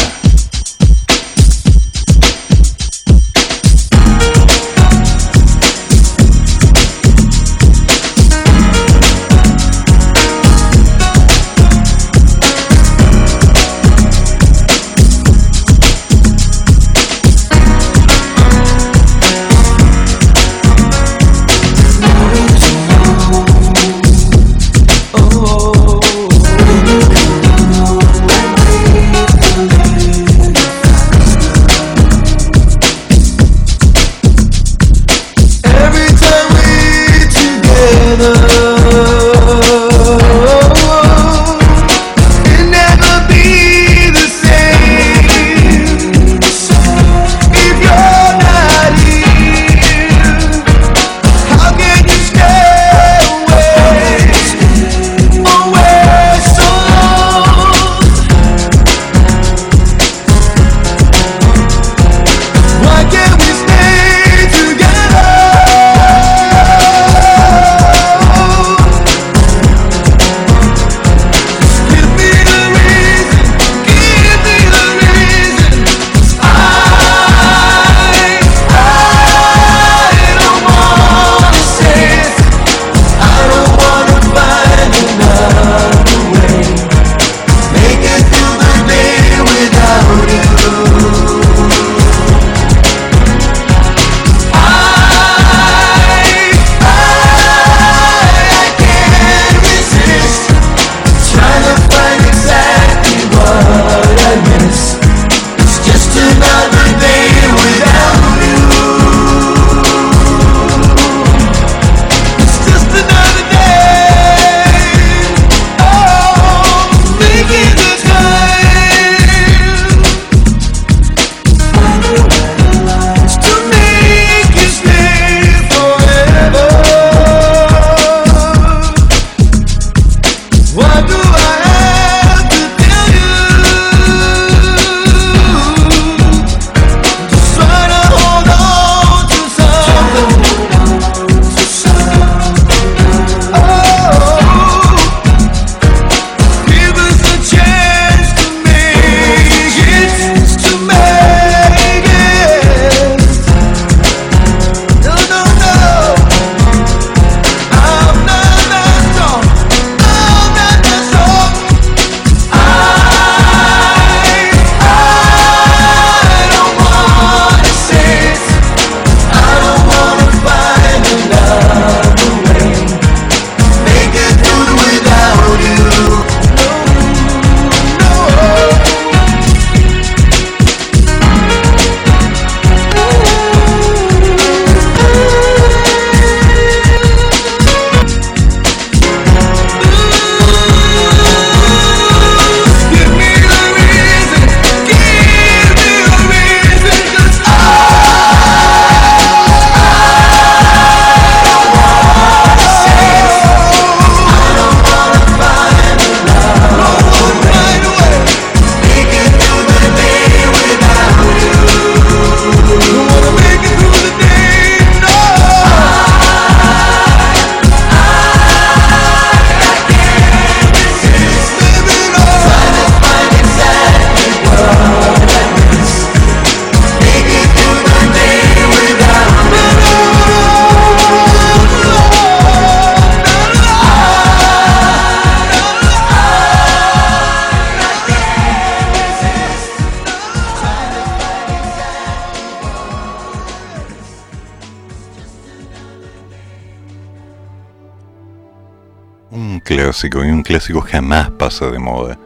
Y un clásico jamás pasa de moda.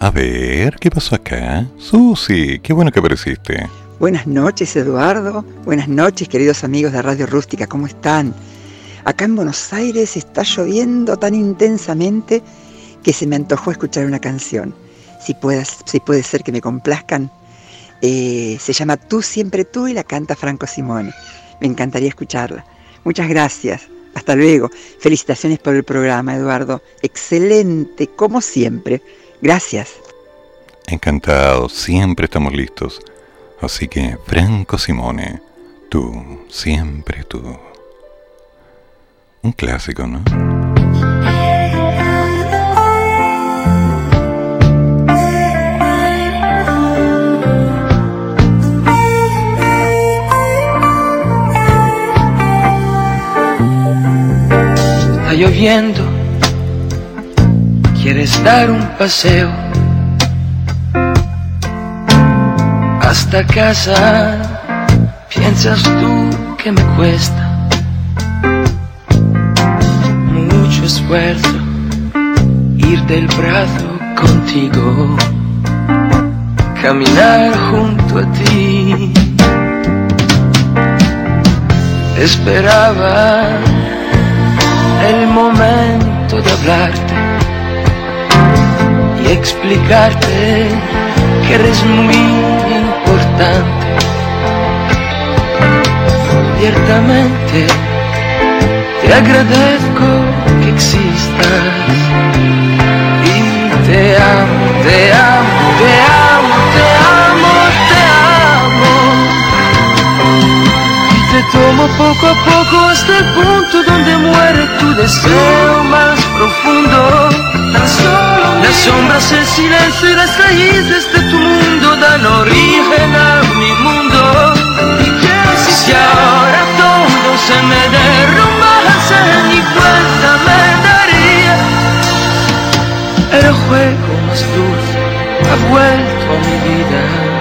A ver, ¿qué pasó acá? Susi, qué bueno que apareciste. Buenas noches, Eduardo. Buenas noches, queridos amigos de Radio Rústica, ¿cómo están? Acá en Buenos Aires está lloviendo tan intensamente que se me antojó escuchar una canción. Si, puedas, si puede ser que me complazcan. Eh, se llama Tú siempre tú y la canta Franco Simone. Me encantaría escucharla. Muchas gracias. Hasta luego. Felicitaciones por el programa, Eduardo. Excelente, como siempre. Gracias. Encantado, siempre estamos listos. Así que, Franco Simone, tú, siempre tú. Un clásico, ¿no? Lloviendo, quieres dar un paseo hasta casa, piensas tú que me cuesta mucho esfuerzo ir del brazo contigo, caminar junto a ti. Esperaba el momento de hablarte y explicarte que eres muy importante. Ciertamente te agradezco que existas y te amo, te amo, te amo, tomo poco a poco hasta el punto donde muere tu deseo más profundo. Las sombras, el silencio y las raíces de tu mundo dan origen a mi mundo. Y si ahora todo se me derrumbase, ni cuenta me daría. El juego más dulce ha vuelto a mi vida.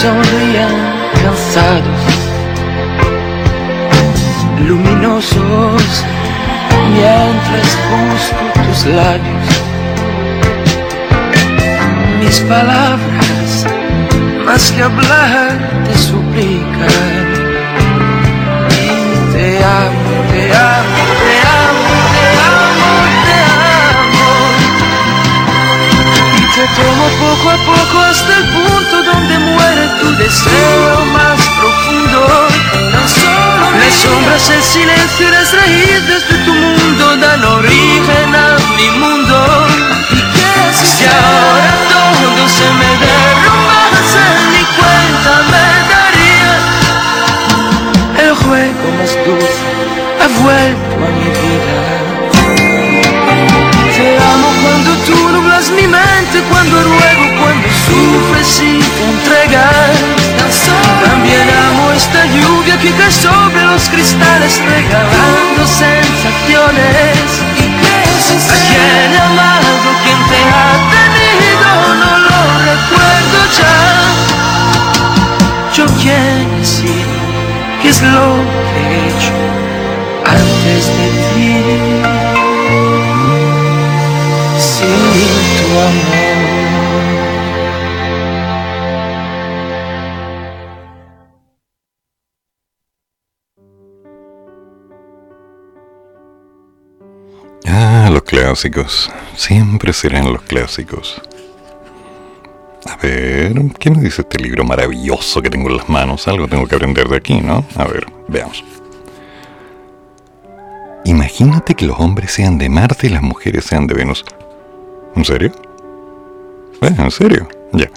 Sonrían cansados, luminosos, mientras busco tus labios. Mis palabras, más que hablar, te suplican. Y te amo, te amo, te amo, te amo, te amo. Y te tomo poco a poco hasta el punto donde muere tu deseo más profundo. Las sombras, el silencio y las raíces de tu mundo dan origen a mi mundo. Y que si ahora todo se me derrumbase, ni cuenta me daría. El juego más dulce ha vuelto a mi vida. Te amo cuando tú nublas mi mente, cuando ruego, cuando sufres y te entregas. Esta lluvia que cae sobre los cristales, regalando sensaciones. ¿A quién he amado? ¿Quién te ha tenido? No lo recuerdo ya. Yo quién he sido, qué es lo que he hecho antes de ti. Sin tu amor. Clásicos. Siempre serán los clásicos. A ver, ¿qué me dice este libro maravilloso que tengo en las manos? Algo tengo que aprender de aquí, ¿no? A ver, veamos. Imagínate que los hombres sean de Marte y las mujeres sean de Venus. ¿En serio? Eh, ¿En serio? Ya.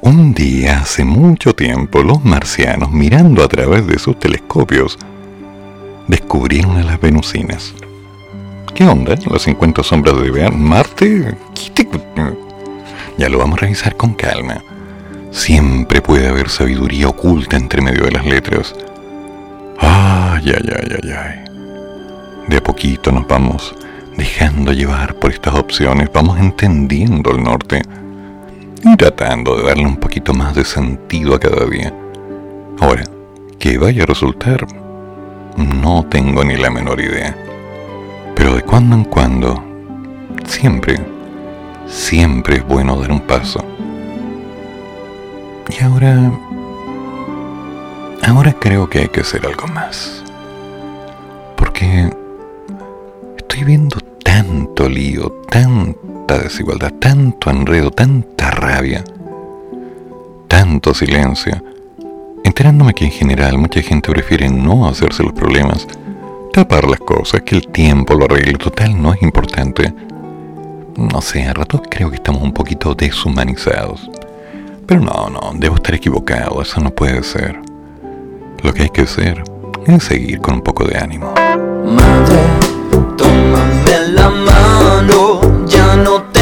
Un día, hace mucho tiempo, los marcianos, mirando a través de sus telescopios, descubrieron a las venusinas. ¿Qué onda? ¿Las 50 sombras de Marte? Ya lo vamos a revisar con calma. Siempre puede haber sabiduría oculta entre medio de las letras. Ay, ay, ay, ay, ay. De a poquito nos vamos dejando llevar por estas opciones, vamos entendiendo el norte y tratando de darle un poquito más de sentido a cada día. Ahora, que vaya a resultar, no tengo ni la menor idea. Pero de cuando en cuando, siempre, siempre es bueno dar un paso. Y ahora, ahora creo que hay que hacer algo más. Porque estoy viendo tanto lío, tanta desigualdad, tanto enredo, tanta rabia, tanto silencio, enterándome que en general mucha gente prefiere no hacerse los problemas, tapar las cosas, que el tiempo lo arregle, total no es importante. No sé, a ratos creo que estamos un poquito deshumanizados. Pero no, no, debo estar equivocado, eso no puede ser. Lo que hay que hacer es seguir con un poco de ánimo. Madre, tómame la mano, ya no tengo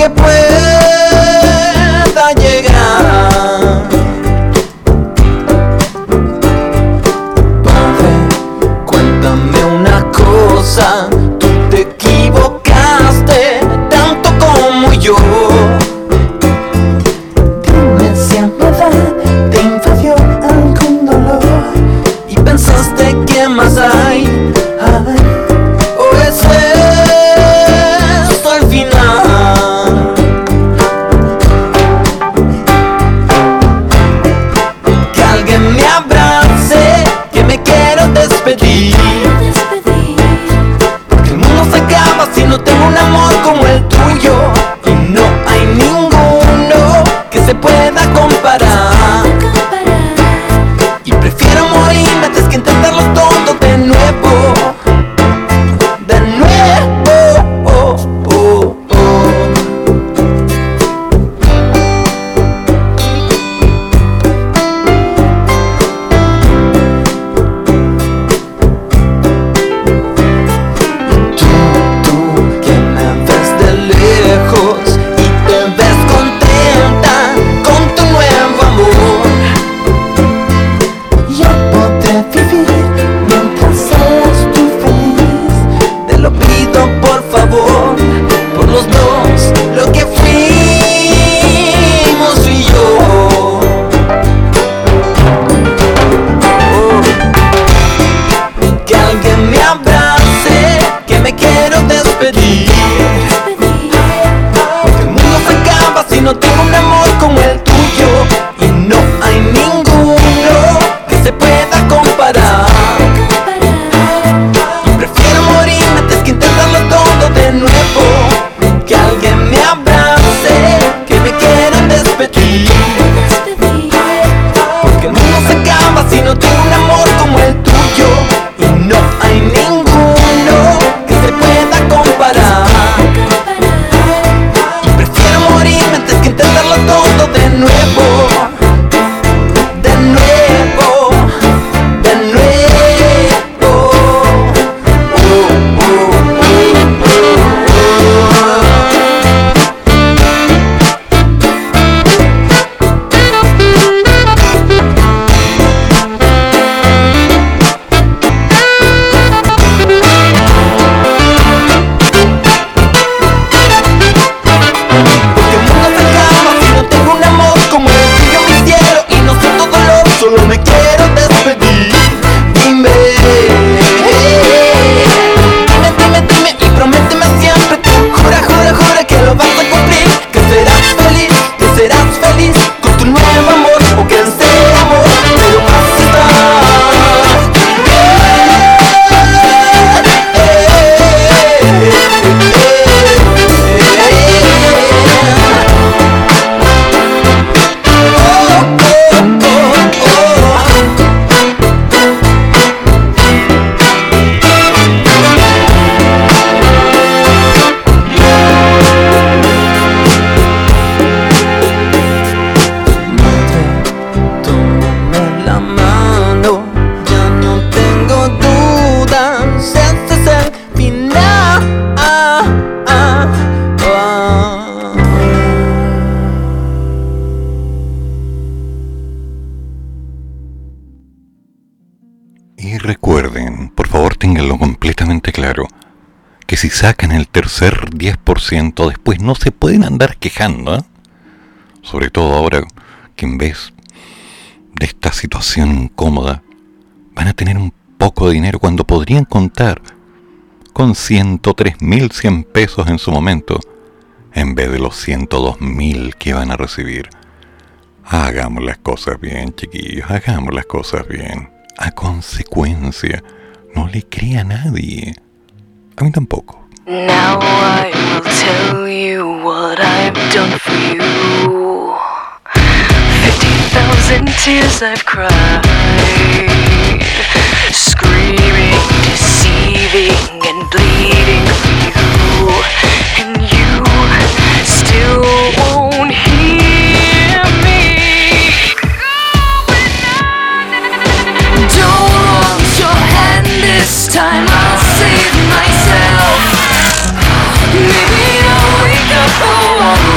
que pueda despedir. Porque el mundo se acaba si no tengo un amor como el tuyo. ¿Eh? sobre todo ahora que en vez de esta situación incómoda van a tener un poco de dinero cuando podrían contar con 103.100 pesos en su momento en vez de los 102.000 que van a recibir. Hagamos las cosas bien, chiquillos, hagamos las cosas bien. A consecuencia, no le crea a nadie. A mí tampoco. Now I will tell you what I've done for you. Fifty thousand tears I've cried, screaming, deceiving, and bleeding for you, and you still won't hear me. Don't want your hand this time. I'll Oh,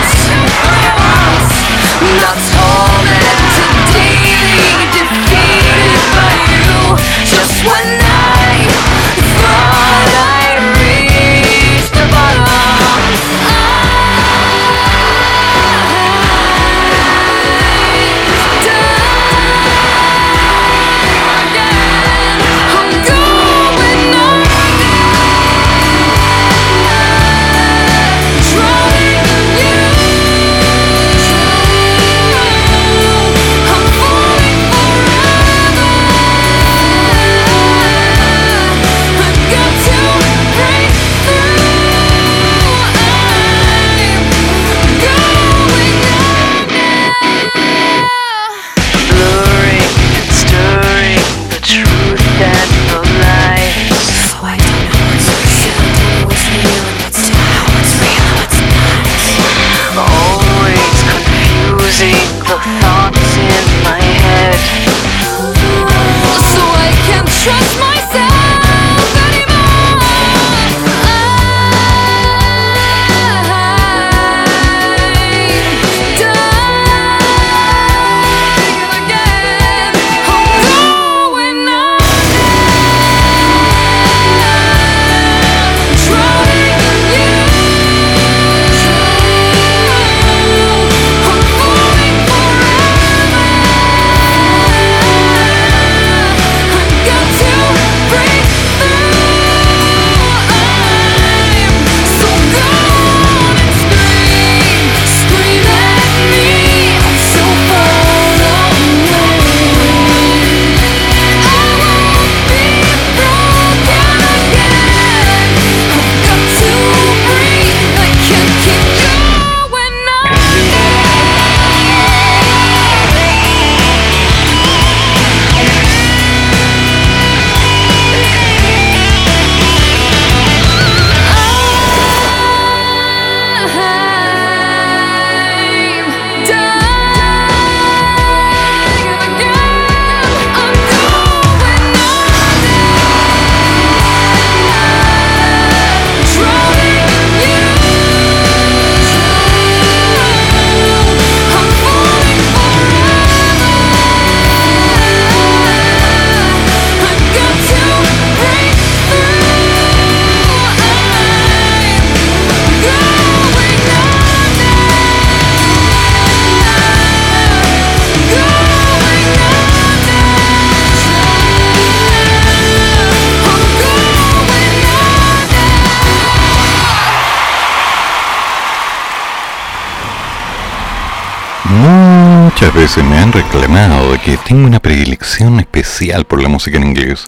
tengo una predilección especial por la música en inglés,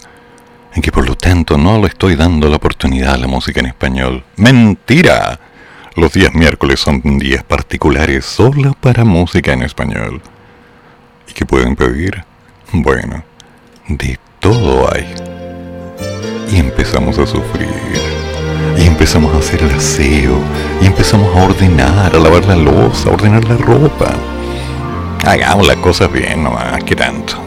y que por lo tanto no le estoy dando la oportunidad a la música en español. ¡Mentira! Los días miércoles son días particulares solo para música en español. ¿Y qué pueden pedir? Bueno, de todo hay. Y empezamos a sufrir. Y empezamos a hacer el aseo. Y empezamos a ordenar, a lavar la loza, a ordenar la ropa. Hagamos las cosas bien nomás, ¿qué tanto?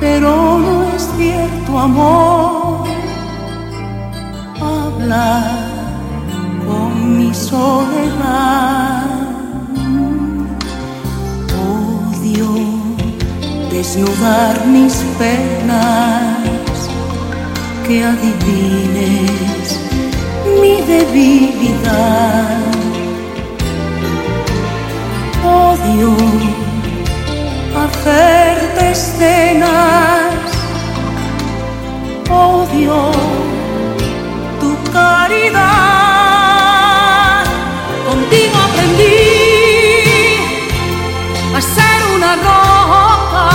Pero no es cierto amor. Habla con mi soledad. Odio desnudar mis penas, que adivines mi debilidad. Odio hacerte escenas, odio tu caridad. Contigo aprendí a ser una roca,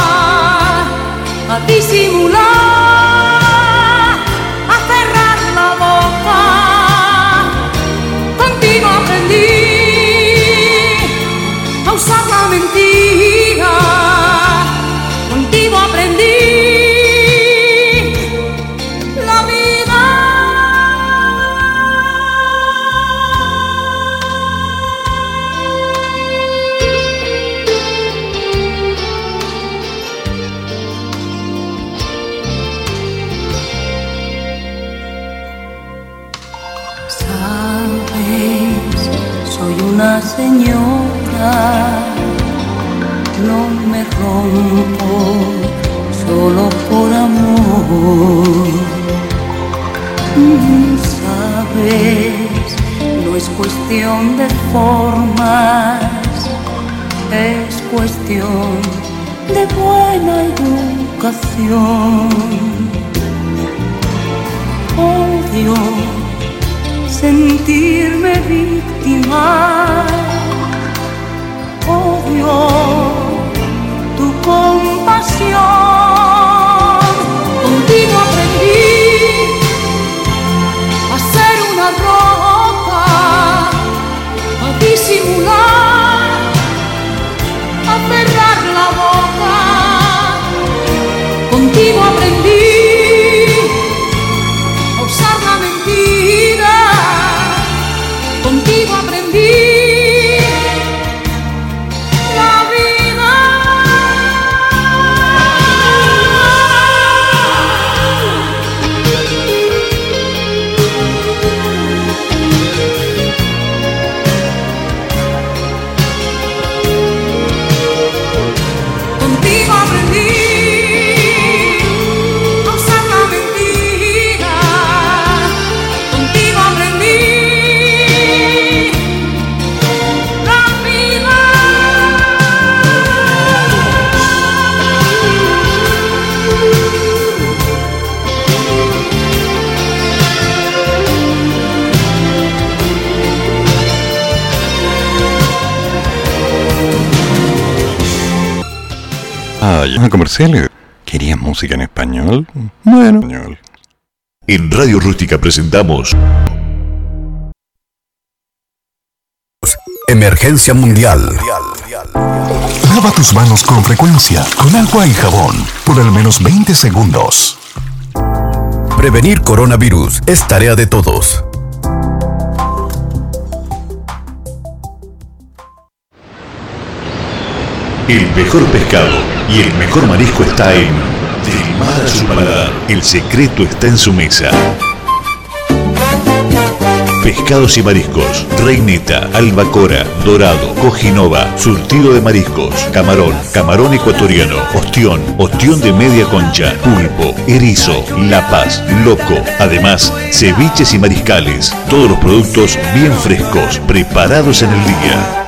a disimular, rompo solo por amor. Mm, Sabes, no es cuestión de formas, es cuestión de buena educación. Odio sentirme víctima. Odio tu compasión. Contigo aprendí a ser una roca, a disimular, a cerrar comerciales. ¿Quería música en español? Bueno. Español. En Radio Rústica presentamos Emergencia mundial. Lava tus manos con frecuencia, con agua y jabón, por al menos 20 segundos. Prevenir coronavirus es tarea de todos. El mejor pescado y el mejor marisco está en Del mar a su paladar. El secreto está en su mesa. Pescados y mariscos, reineta, albacora, dorado, cojinova, surtido de mariscos, camarón, camarón ecuatoriano, ostión, ostión de media concha, pulpo, erizo, la paz, loco. Además, ceviches y mariscales. Todos los productos bien frescos, preparados en el día.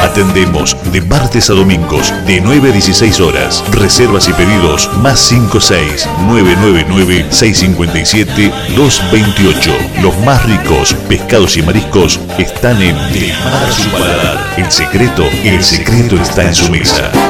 Atendemos de martes a domingos de 9 a 16 horas. Reservas y pedidos más 56 999 657 228. Los más ricos pescados y mariscos están en De Mar a su paladar. El secreto, el secreto está en su mesa.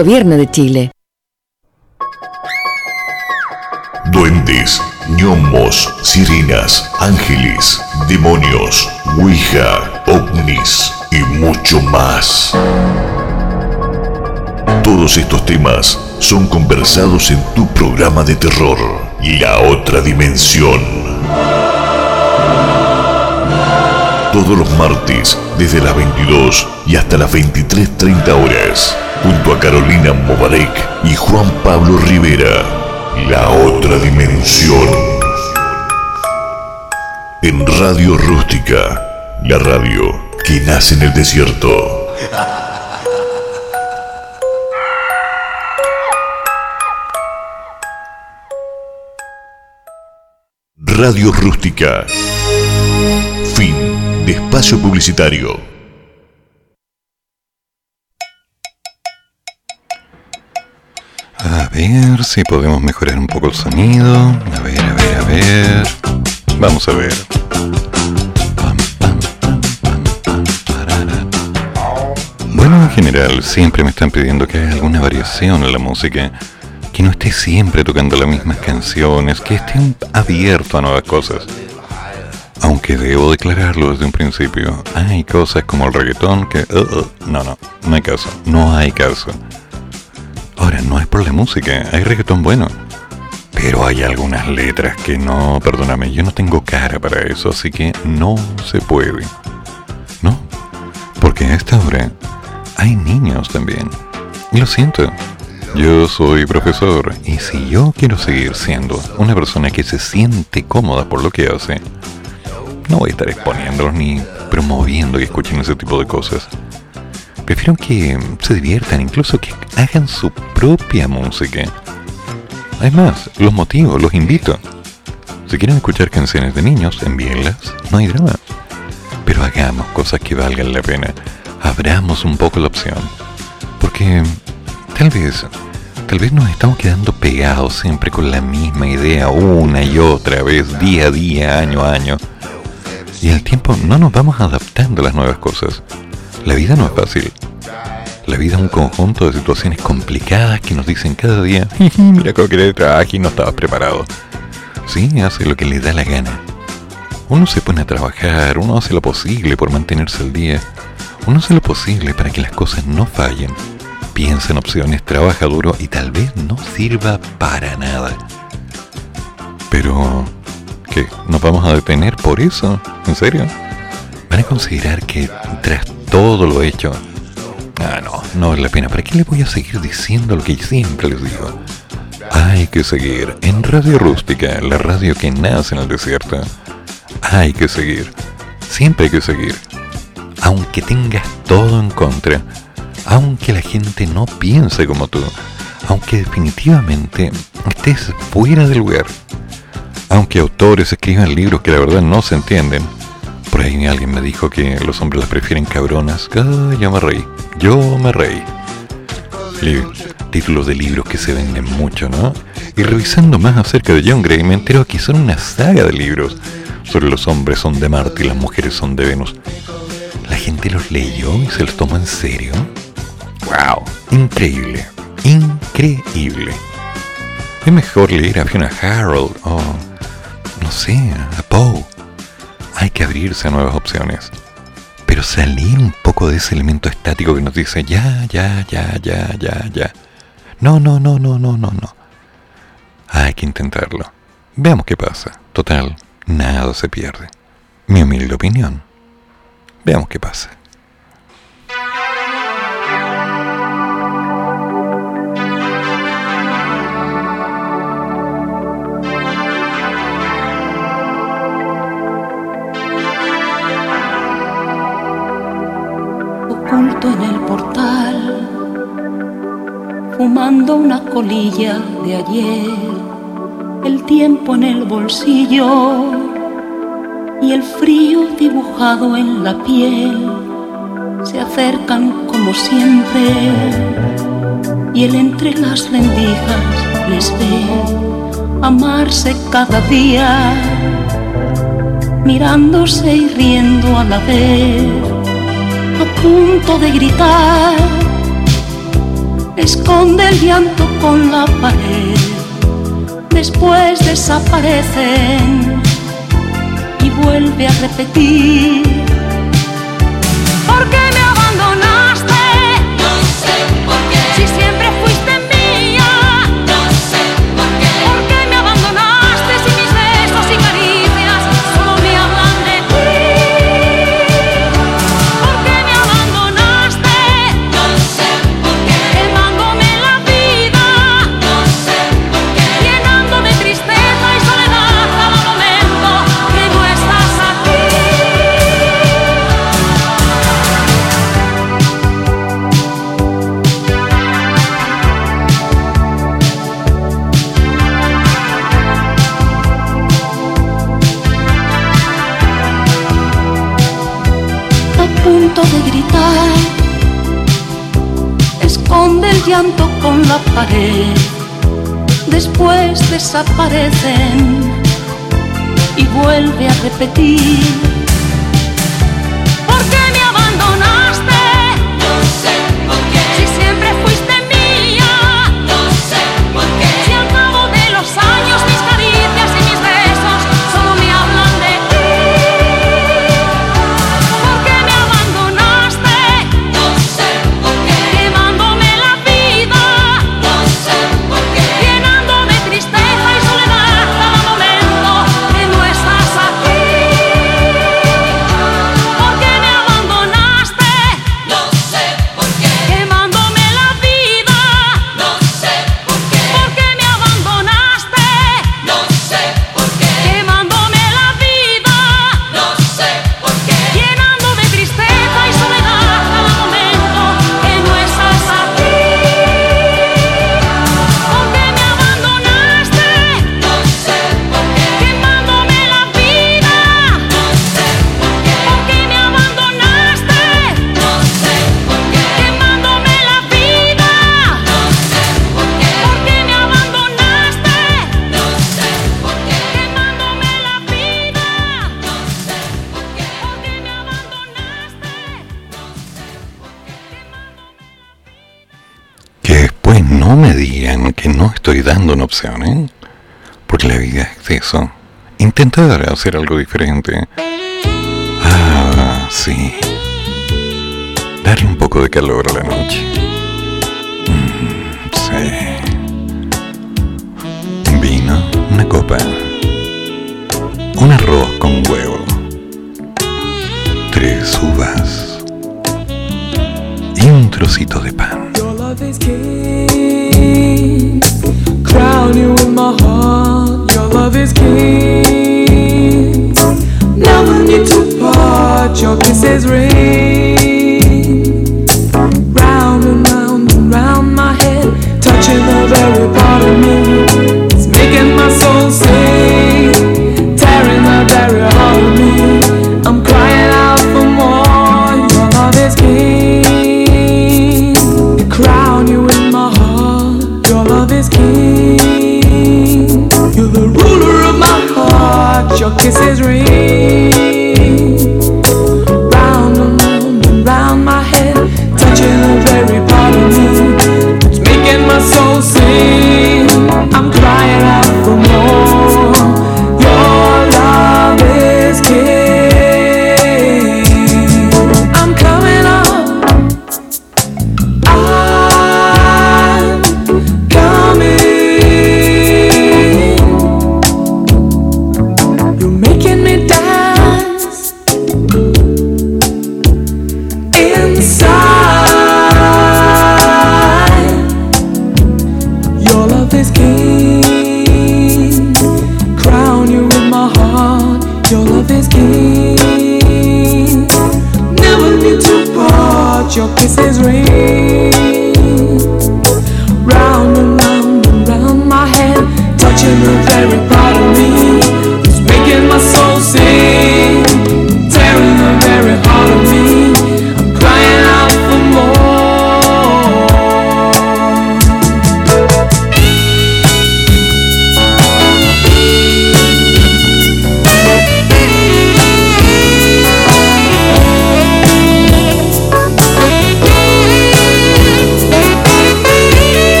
Gobierno de Chile. Duendes, gnomos, sirenas, ángeles, demonios, ouija, ovnis y mucho más. Todos estos temas son conversados en tu programa de terror, La Otra Dimensión. Todos los martes, desde las 22 y hasta las 23.30 horas, junto a Carolina Mobarek y Juan Pablo Rivera. La Otra Dimensión. En Radio Rústica, la radio que nace en el desierto. Radio Rústica. Fin de espacio publicitario. A ver si podemos mejorar un poco el sonido. A ver, a ver, a ver. Vamos a ver. Bueno, en general, siempre me están pidiendo que haga alguna variación en la música. Que no esté siempre tocando las mismas canciones, que esté abierto a nuevas cosas. Aunque debo declararlo desde un principio, hay cosas como el reggaetón que... uh, uh, no, no, no hay caso, no hay caso. Ahora, no es por la música, hay reggaetón bueno. Pero hay algunas letras que no, perdóname, yo no tengo cara para eso, así que no se puede. No, porque a esta hora hay niños también. Lo siento, yo soy profesor y si yo quiero seguir siendo una persona que se siente cómoda por lo que hace, no voy a estar exponiéndolos ni promoviendo que escuchen ese tipo de cosas. Prefiero que se diviertan, incluso que hagan su propia música. Además, los motivo, los invito. Si quieren escuchar canciones de niños, envíenlas, no hay drama. Pero hagamos cosas que valgan la pena. Abramos un poco la opción. Porque tal vez, tal vez nos estamos quedando pegados siempre con la misma idea una y otra vez, día a día, año a año. Y al tiempo no nos vamos adaptando a las nuevas cosas. La vida no es fácil. La vida es un conjunto de situaciones complicadas que nos dicen cada día, mira cómo querer trabajar y no estabas preparado. Sí, hace lo que le da la gana. Uno se pone a trabajar, uno hace lo posible por mantenerse al día. Uno hace lo posible para que las cosas no fallen. Piensa en opciones, trabaja duro y tal vez no sirva para nada. Pero, ¿qué? ¿Nos vamos a detener por eso? ¿En serio? ¿Van a considerar que tras todo lo hecho... Ah, no, no vale la pena. ¿Para qué le voy a seguir diciendo lo que siempre les digo? Hay que seguir en Radio Rústica, la radio que nace en el desierto. Hay que seguir. Siempre hay que seguir. Aunque tengas todo en contra. Aunque la gente no piense como tú. Aunque definitivamente estés fuera del lugar. Aunque autores escriban libros que la verdad no se entienden. Por ahí alguien me dijo que los hombres las prefieren cabronas. Ah, yo me reí. Yo me reí. Títulos de libros que se venden mucho, ¿no? Y revisando más acerca de John Gray me entero que son una saga de libros sobre los hombres son de Marte y las mujeres son de Venus. La gente los leyó y se los tomó en serio. ¡Wow! Increíble. Increíble. Es mejor leer a Fiona Harold o, no sé, a Poe. Hay que abrirse a nuevas opciones. Pero salir un poco de ese elemento estático que nos dice ya, ya, ya, ya, ya, ya. No, no, no, no, no, no, no. Hay que intentarlo. Veamos qué pasa. Total, nada se pierde. Mi humilde opinión. Veamos qué pasa. oculto en el portal, fumando una colilla de ayer, el tiempo en el bolsillo y el frío dibujado en la piel, se acercan como siempre y él entre las rendijas les ve amarse cada día, mirándose y riendo a la vez a punto de gritar, esconde el llanto con la pared, después desaparecen y vuelve a repetir. ¿Por qué me abandonaste? No sé por qué. Si siempre con la pared, después desaparecen y vuelve a repetir. dando una opción, ¿eh? Porque la vida es eso. Intentar hacer algo diferente. Ah, sí. Darle un poco de calor a la noche. Mm, sí. Vino, una copa. Un arroz con huevo. Tres uvas. Y un trocito de pan. you in my heart. Your love is king. Need to part. Your kisses ring.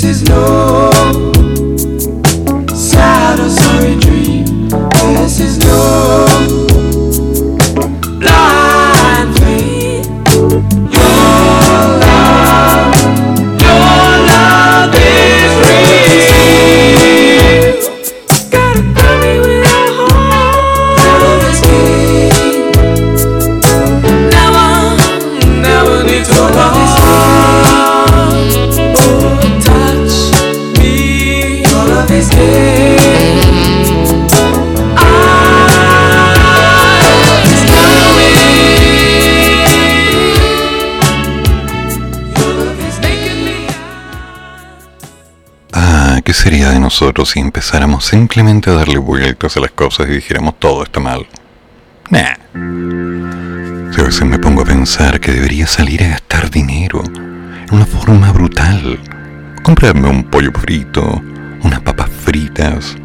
This is no nosotros si empezáramos simplemente a darle vueltas a las cosas y dijéramos todo está mal? Nah. Si a veces me pongo a pensar que debería salir a gastar dinero en una forma brutal. Comprarme un pollo frito, unas papas fritas,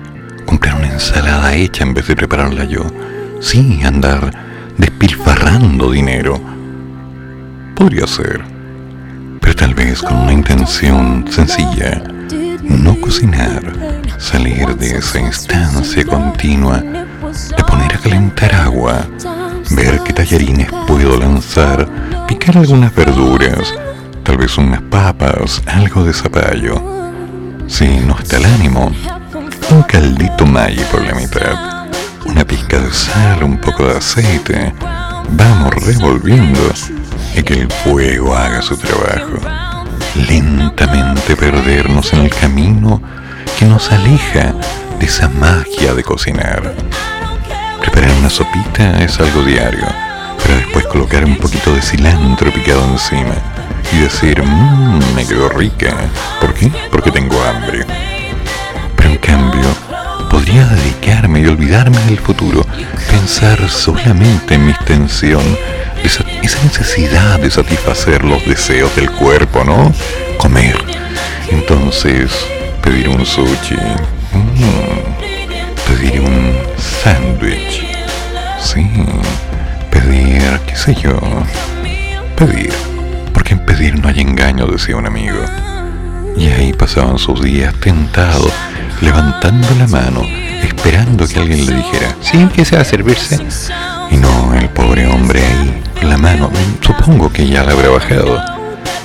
comprar una ensalada hecha en vez de prepararla yo. Sí, andar despilfarrando dinero. Podría ser, pero tal vez con una intención sencilla. No cocinar, salir de esa instancia continua de poner a calentar agua, ver qué tallarines puedo lanzar, picar algunas verduras, tal vez unas papas, algo de zapallo. Si no está el ánimo, un caldito Maggi por la mitad, una pizca de sal, un poco de aceite. Vamos revolviendo y que el fuego haga su trabajo. Lentamente perdernos en el camino que nos aleja de esa magia de cocinar. Preparar una sopita es algo diario, pero después colocar un poquito de cilantro picado encima y decir, mmm, me quedó rica. ¿Por qué? Porque tengo hambre. Pero en cambio, podría dedicarme y olvidarme del futuro, pensar solamente en mi extensión, esa, esa necesidad de satisfacer los deseos del cuerpo, ¿no? Comer. Entonces, pedir un sushi, mm, pedir un sándwich, sí, pedir, qué sé yo, pedir, porque en pedir no hay engaño, decía un amigo. Y ahí pasaban sus días tentados, levantando la mano, esperando que alguien le dijera, sí, que sea servirse. Y no, el pobre hombre ahí, la mano, supongo que ya la habrá bajado.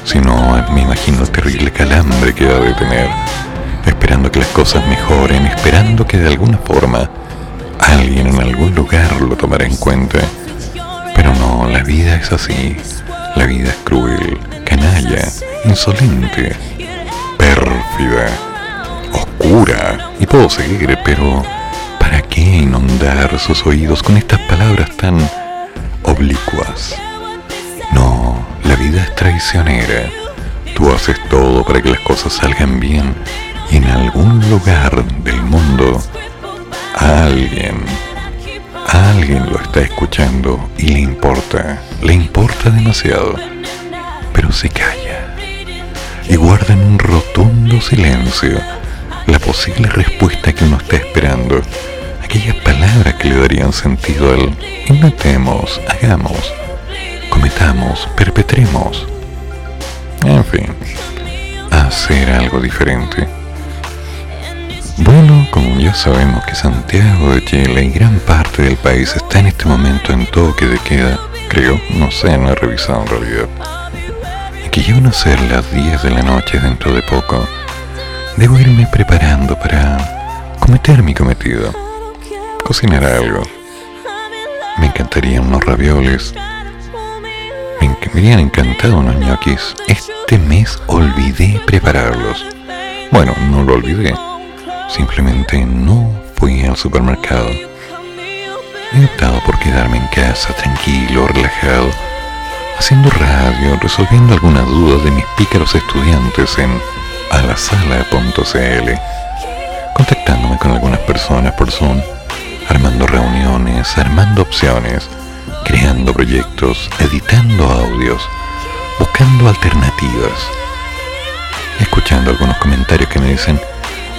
Si no, me imagino el terrible calambre que va a tener, esperando que las cosas mejoren, esperando que de alguna forma alguien en algún lugar lo tomará en cuenta. Pero no, la vida es así. La vida es cruel, canalla, insolente, pérfida, oscura. Y puedo seguir, pero ¿para qué inundar sus oídos con estas palabras tan oblicuas? No, la vida es traicionera. Tú haces todo para que las cosas salgan bien y en algún lugar del mundo alguien, alguien lo está escuchando y le importa, le importa demasiado, pero se calla y guarda en un rotundo silencio la posible respuesta que uno está esperando, aquellas palabras que le darían sentido al inventemos, hagamos, cometamos, perpetremos, en fin, hacer algo diferente. Bueno, como ya sabemos que Santiago de Chile y gran parte del país está en este momento en toque de queda, creo, no sé, no he revisado en realidad, y que ya van a ser las 10 de la noche dentro de poco, debo irme preparando para cometer mi cometido, cocinar algo. Me encantarían unos ravioles, me, me habrían encantado unos ñoquis. Este mes olvidé prepararlos. Bueno, no lo olvidé. Simplemente no fui al supermercado. He optado por quedarme en casa tranquilo, relajado, haciendo radio, resolviendo algunas dudas de mis pícaros estudiantes en alasala.cl, contactándome con algunas personas por Zoom, armando reuniones, armando opciones, creando proyectos, editando audios, buscando alternativas, escuchando algunos comentarios que me dicen,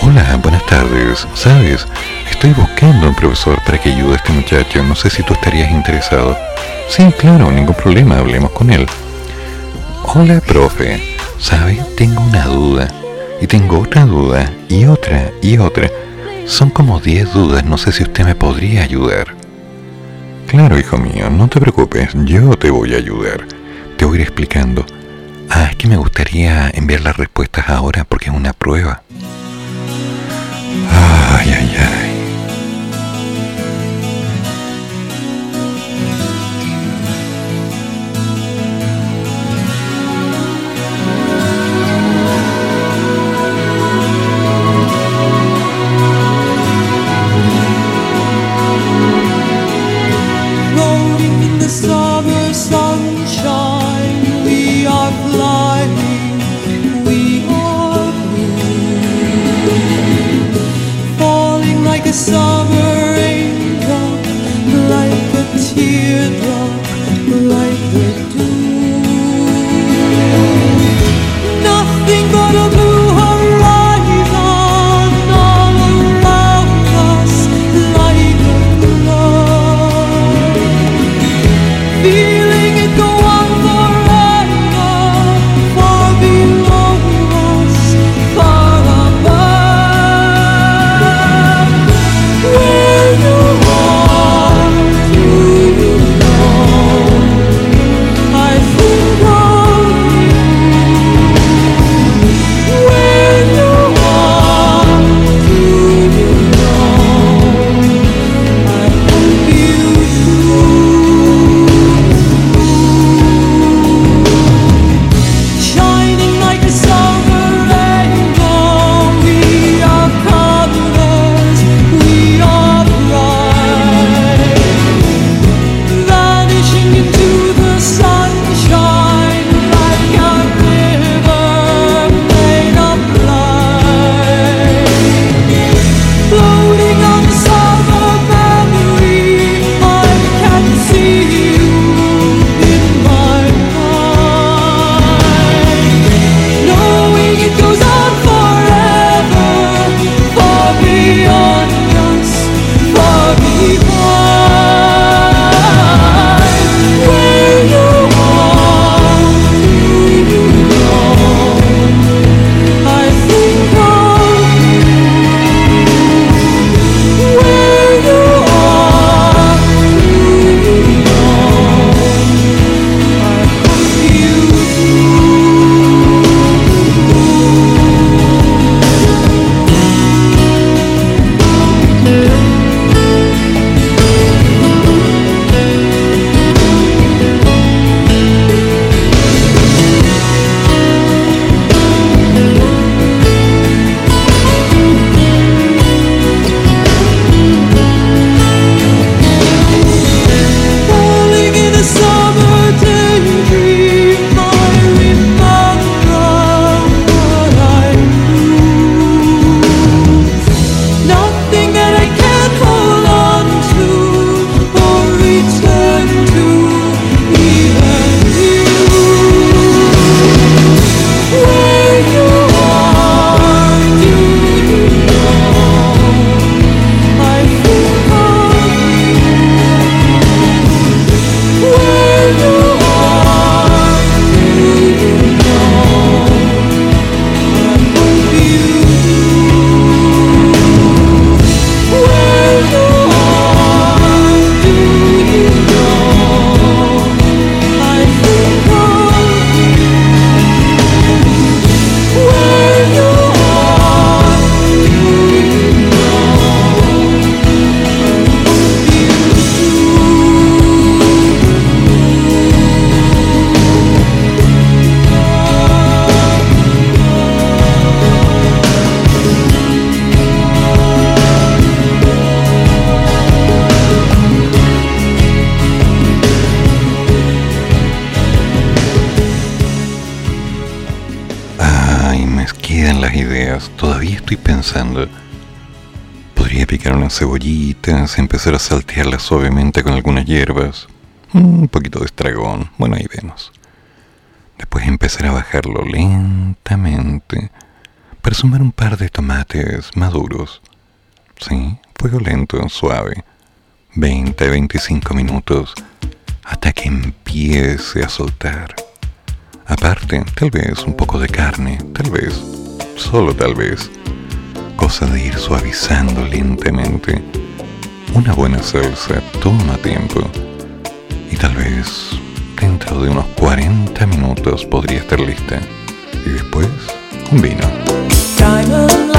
hola, buenas tardes, sabes, estoy buscando un profesor para que ayude a este muchacho, no sé si tú estarías interesado. Sí, claro, ningún problema, hablemos con él. Hola, profe, ¿sabe? Tengo una duda. Y tengo otra duda, y otra, y otra. Son como 10 dudas, no sé si usted me podría ayudar. Claro, hijo mío, no te preocupes, yo te voy a ayudar. Te voy a ir explicando. Ah, es que me gustaría enviar las respuestas ahora porque es una prueba. Ay, empezar a saltearlas suavemente con algunas hierbas. Un poquito de estragón. Bueno, ahí vemos. Después empezar a bajarlo lentamente para sumar un par de tomates maduros. Sí, fuego lento, suave. 20-25 minutos hasta que empiece a soltar. Aparte, tal vez un poco de carne, tal vez solo tal vez, cosa de ir suavizando lentamente. Una buena salsa toma tiempo y tal vez dentro de unos 40 minutos podría estar lista. Y después, un vino.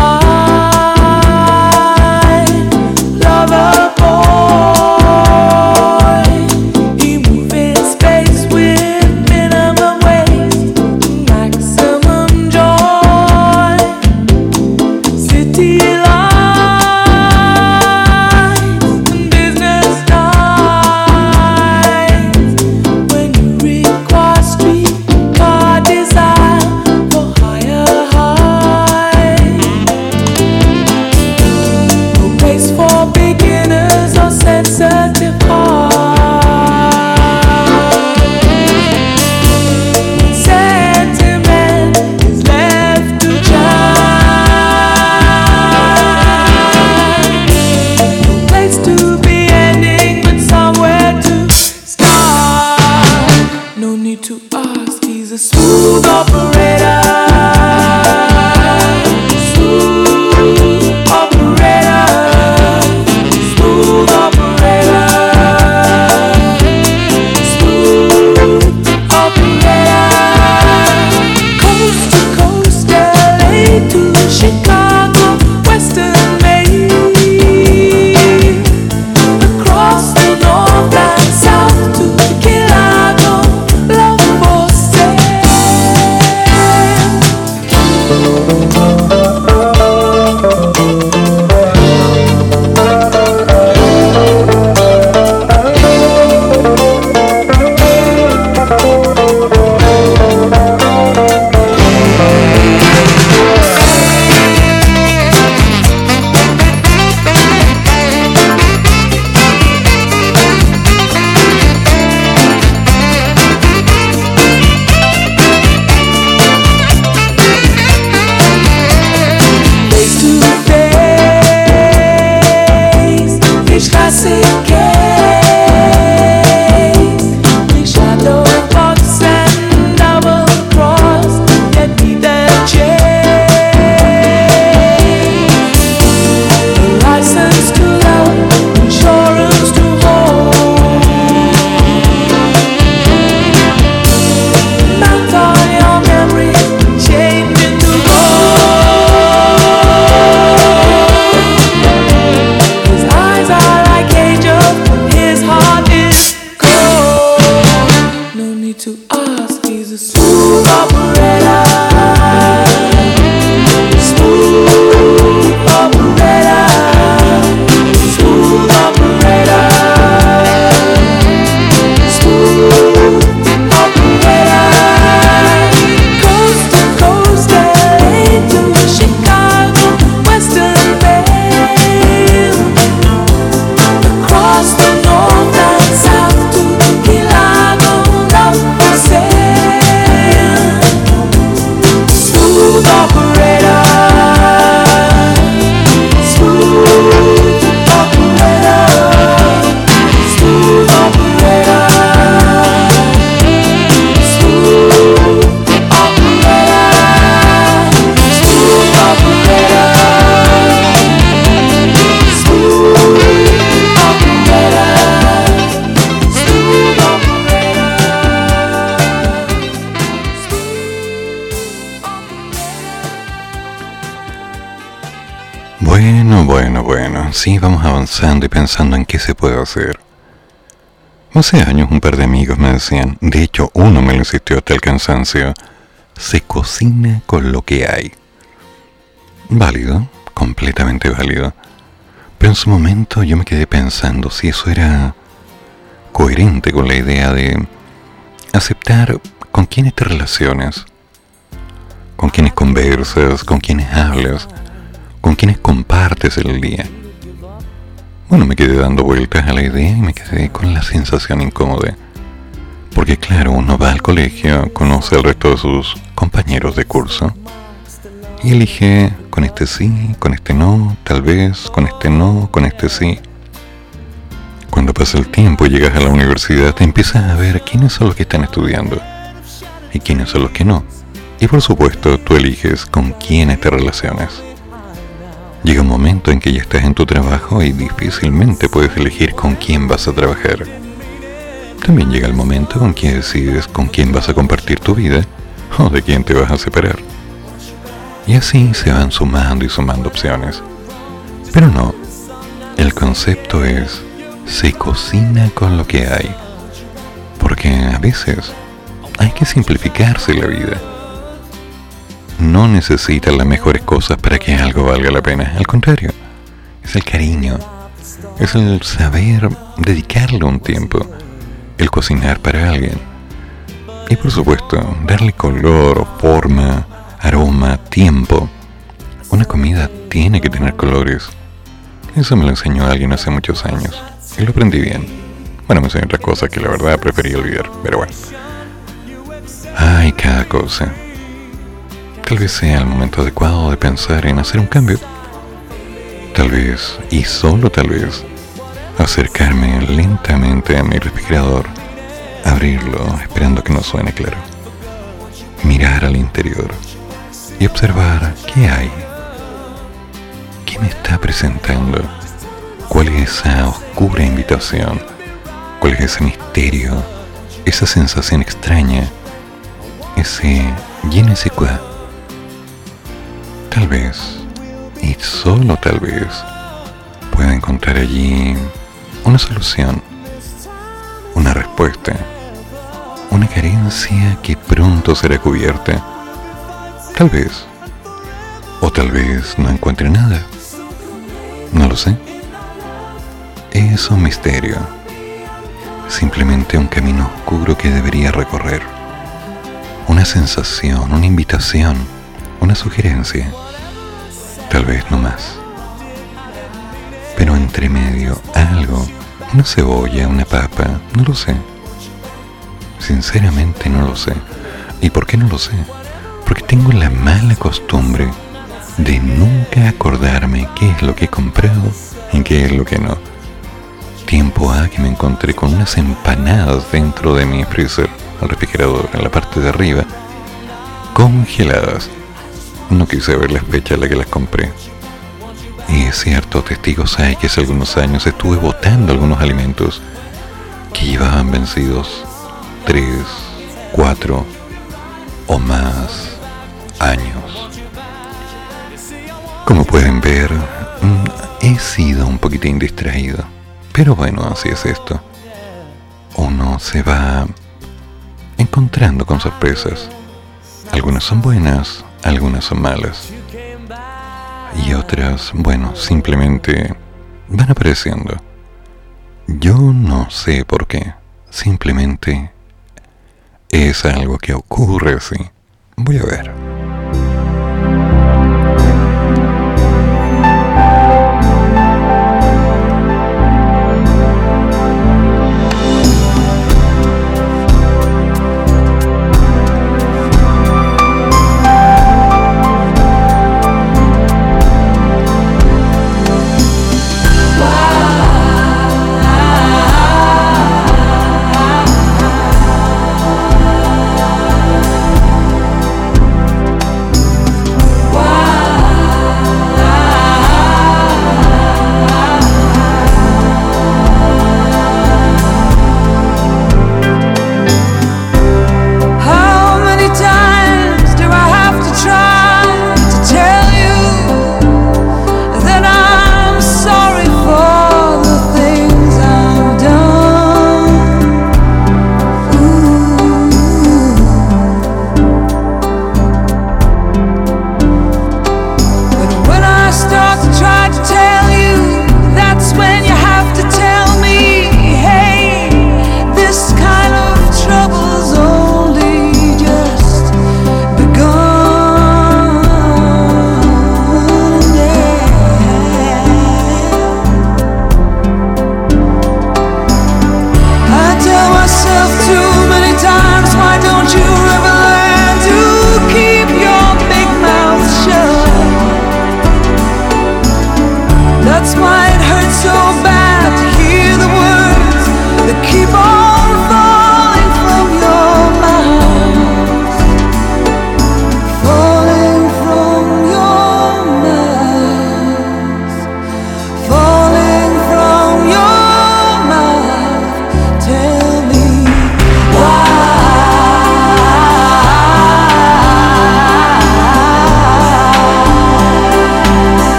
Bueno. Sí, vamos avanzando y pensando en qué se puede hacer. Hace años un par de amigos me decían, de hecho uno me lo insistió hasta el cansancio, se cocina con lo que hay. Válido, completamente válido. Pero en su momento yo me quedé pensando si eso era coherente con la idea de aceptar con quiénes te relacionas, con quienes conversas, con quienes hablas, con quienes compartes el día. Bueno, me quedé dando vueltas a la idea y me quedé con la sensación incómoda. Porque claro, uno va al colegio, conoce al resto de sus compañeros de curso y elige con este sí, con este no, tal vez, con este no, con este sí. Cuando pasa el tiempo y llegas a la universidad, te empiezas a ver quiénes son los que están estudiando y quiénes son los que no. Y por supuesto, tú eliges con quiénes te relacionas. Llega un momento en que ya estás en tu trabajo y difícilmente puedes elegir con quién vas a trabajar. También llega el momento en que decides con quién vas a compartir tu vida o de quién te vas a separar. Y así se van sumando y sumando opciones. Pero no, el concepto es, se cocina con lo que hay. Porque a veces hay que simplificarse la vida. No necesitas las mejores cosas para que algo valga la pena. Al contrario, es el cariño, es el saber dedicarle un tiempo, el cocinar para alguien. Y por supuesto, darle color, forma, aroma, tiempo. Una comida tiene que tener colores. Eso me lo enseñó alguien hace muchos años. Y lo aprendí bien. Bueno, me enseñó otra cosa que la verdad preferí olvidar, pero bueno. Ay, cada cosa. Tal vez sea el momento adecuado de pensar en hacer un cambio. Tal vez, y solo tal vez, acercarme lentamente a mi refrigerador, abrirlo esperando que no suene claro, mirar al interior y observar qué hay, qué me está presentando, cuál es esa oscura invitación, cuál es ese misterio, esa sensación extraña, ese llene ese quoi. Tal vez, y solo tal vez, pueda encontrar allí una solución, una respuesta, una carencia que pronto será cubierta. Tal vez, o tal vez no encuentre nada. No lo sé. Es un misterio. Simplemente un camino oscuro que debería recorrer. Una sensación, una invitación, una sugerencia. Tal vez no más. Pero entre medio algo, una cebolla, una papa, no lo sé. Sinceramente no lo sé. ¿Y por qué no lo sé? Porque tengo la mala costumbre de nunca acordarme qué es lo que he comprado y qué es lo que no. Tiempo a que me encontré con unas empanadas dentro de mi freezer, al refrigerador, en la parte de arriba, congeladas. No quise ver la fecha en la que las compré. Y es cierto, testigos hay que hace algunos años estuve botando algunos alimentos que llevaban vencidos tres, cuatro o más años. Como pueden ver, mm, he sido un poquitín distraído. Pero bueno, así es esto. Uno se va encontrando con sorpresas. Algunas son buenas, algunas son malas. Y otras, bueno, simplemente van apareciendo. Yo no sé por qué. Simplemente es algo que ocurre así. Voy a ver.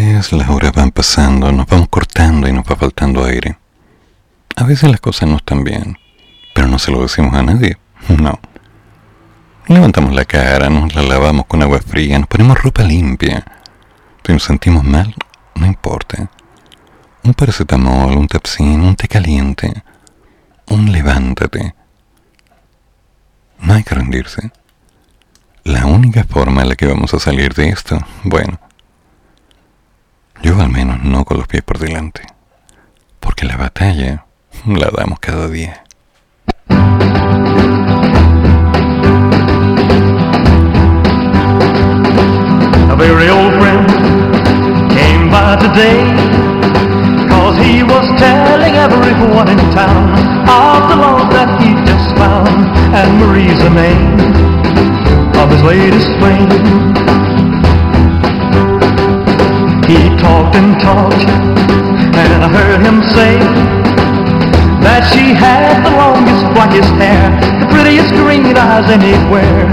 Veces las horas van pasando, nos vamos cortando y nos va faltando aire. A veces las cosas no están bien, pero no se lo decimos a nadie. No. Levantamos la cara, nos la lavamos con agua fría, nos ponemos ropa limpia. Si nos sentimos mal, no importa. Un paracetamol, un tapsin, un té caliente, un levántate. No hay que rendirse. La única forma en la que vamos a salir de esto, bueno, yo al menos no con los pies por delante, porque la batalla la damos cada día. A very old friend came by today Cause he was telling everyone in town Of the love that he just found And Marie's the name of his latest flame He talked and talked And I heard him say That she had the longest, blackest hair The prettiest green eyes anywhere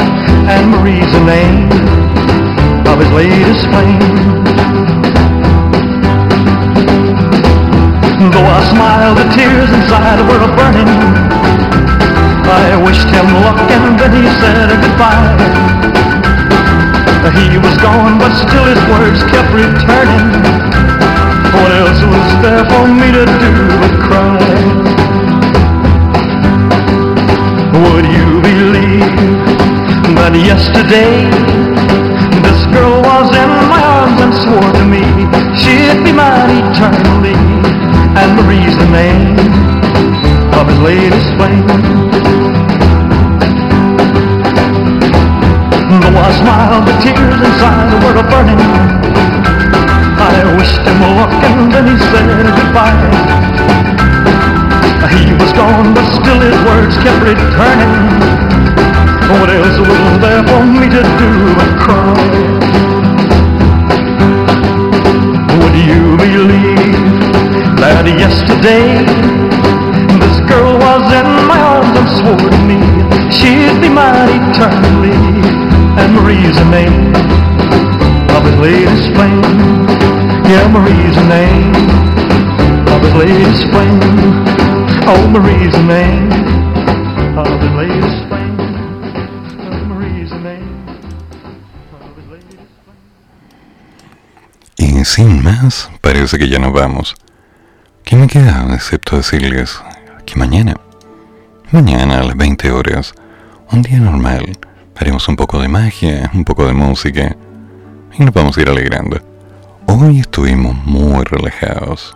And Marie's the name of his latest flame. Though I smiled, the tears inside were burning. I wished him luck and then he said goodbye. He was gone, but still his words kept returning. What else was there for me to do but cry? Would you believe that yesterday this girl was in my arms and swore to me she'd be mine eternally. And the name of his latest flame. I smiled, the tears inside were a burning. I wished him luck and then he said goodbye. He was gone, but still his words kept returning. What else was there for me to do but cry? Would you believe that yesterday this girl was in my arms and swore to me she'd be mine eternally? And Marie's the name of his latest flame. Yeah, Marie's the name of his latest flame. Oh, Marie's the name of his latest flame. Y sin más, parece que ya nos vamos. ¿Qué me queda excepto decirles que mañana, mañana a las 20 horas, un día normal, haremos un poco de magia, un poco de música y nos vamos a ir alegrando. Hoy estuvimos muy relajados.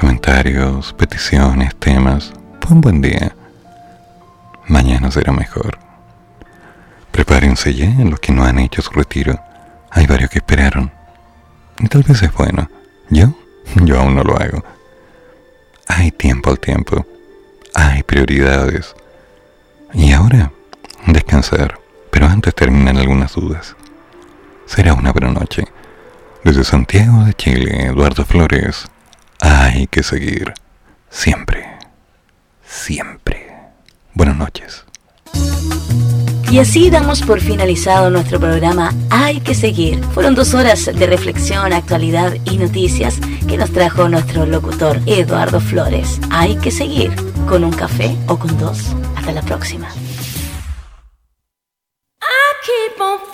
Comentarios, peticiones, temas. Fue un buen día. Mañana será mejor. Prepárense ya los que no han hecho su retiro. Hay varios que esperaron. Y tal vez es bueno. Yo, yo aún no lo hago. Hay tiempo al tiempo. Hay prioridades. Y ahora, descansar. Pero antes terminan algunas dudas. Será una buena noche. Desde Santiago de Chile, Eduardo Flores. Hay que seguir. Siempre. Siempre. Buenas noches. Y así damos por finalizado nuestro programa Hay que seguir. Fueron dos horas de reflexión, actualidad y noticias que nos trajo nuestro locutor Eduardo Flores. Hay que seguir con un café o con dos. Hasta la próxima. 芳芳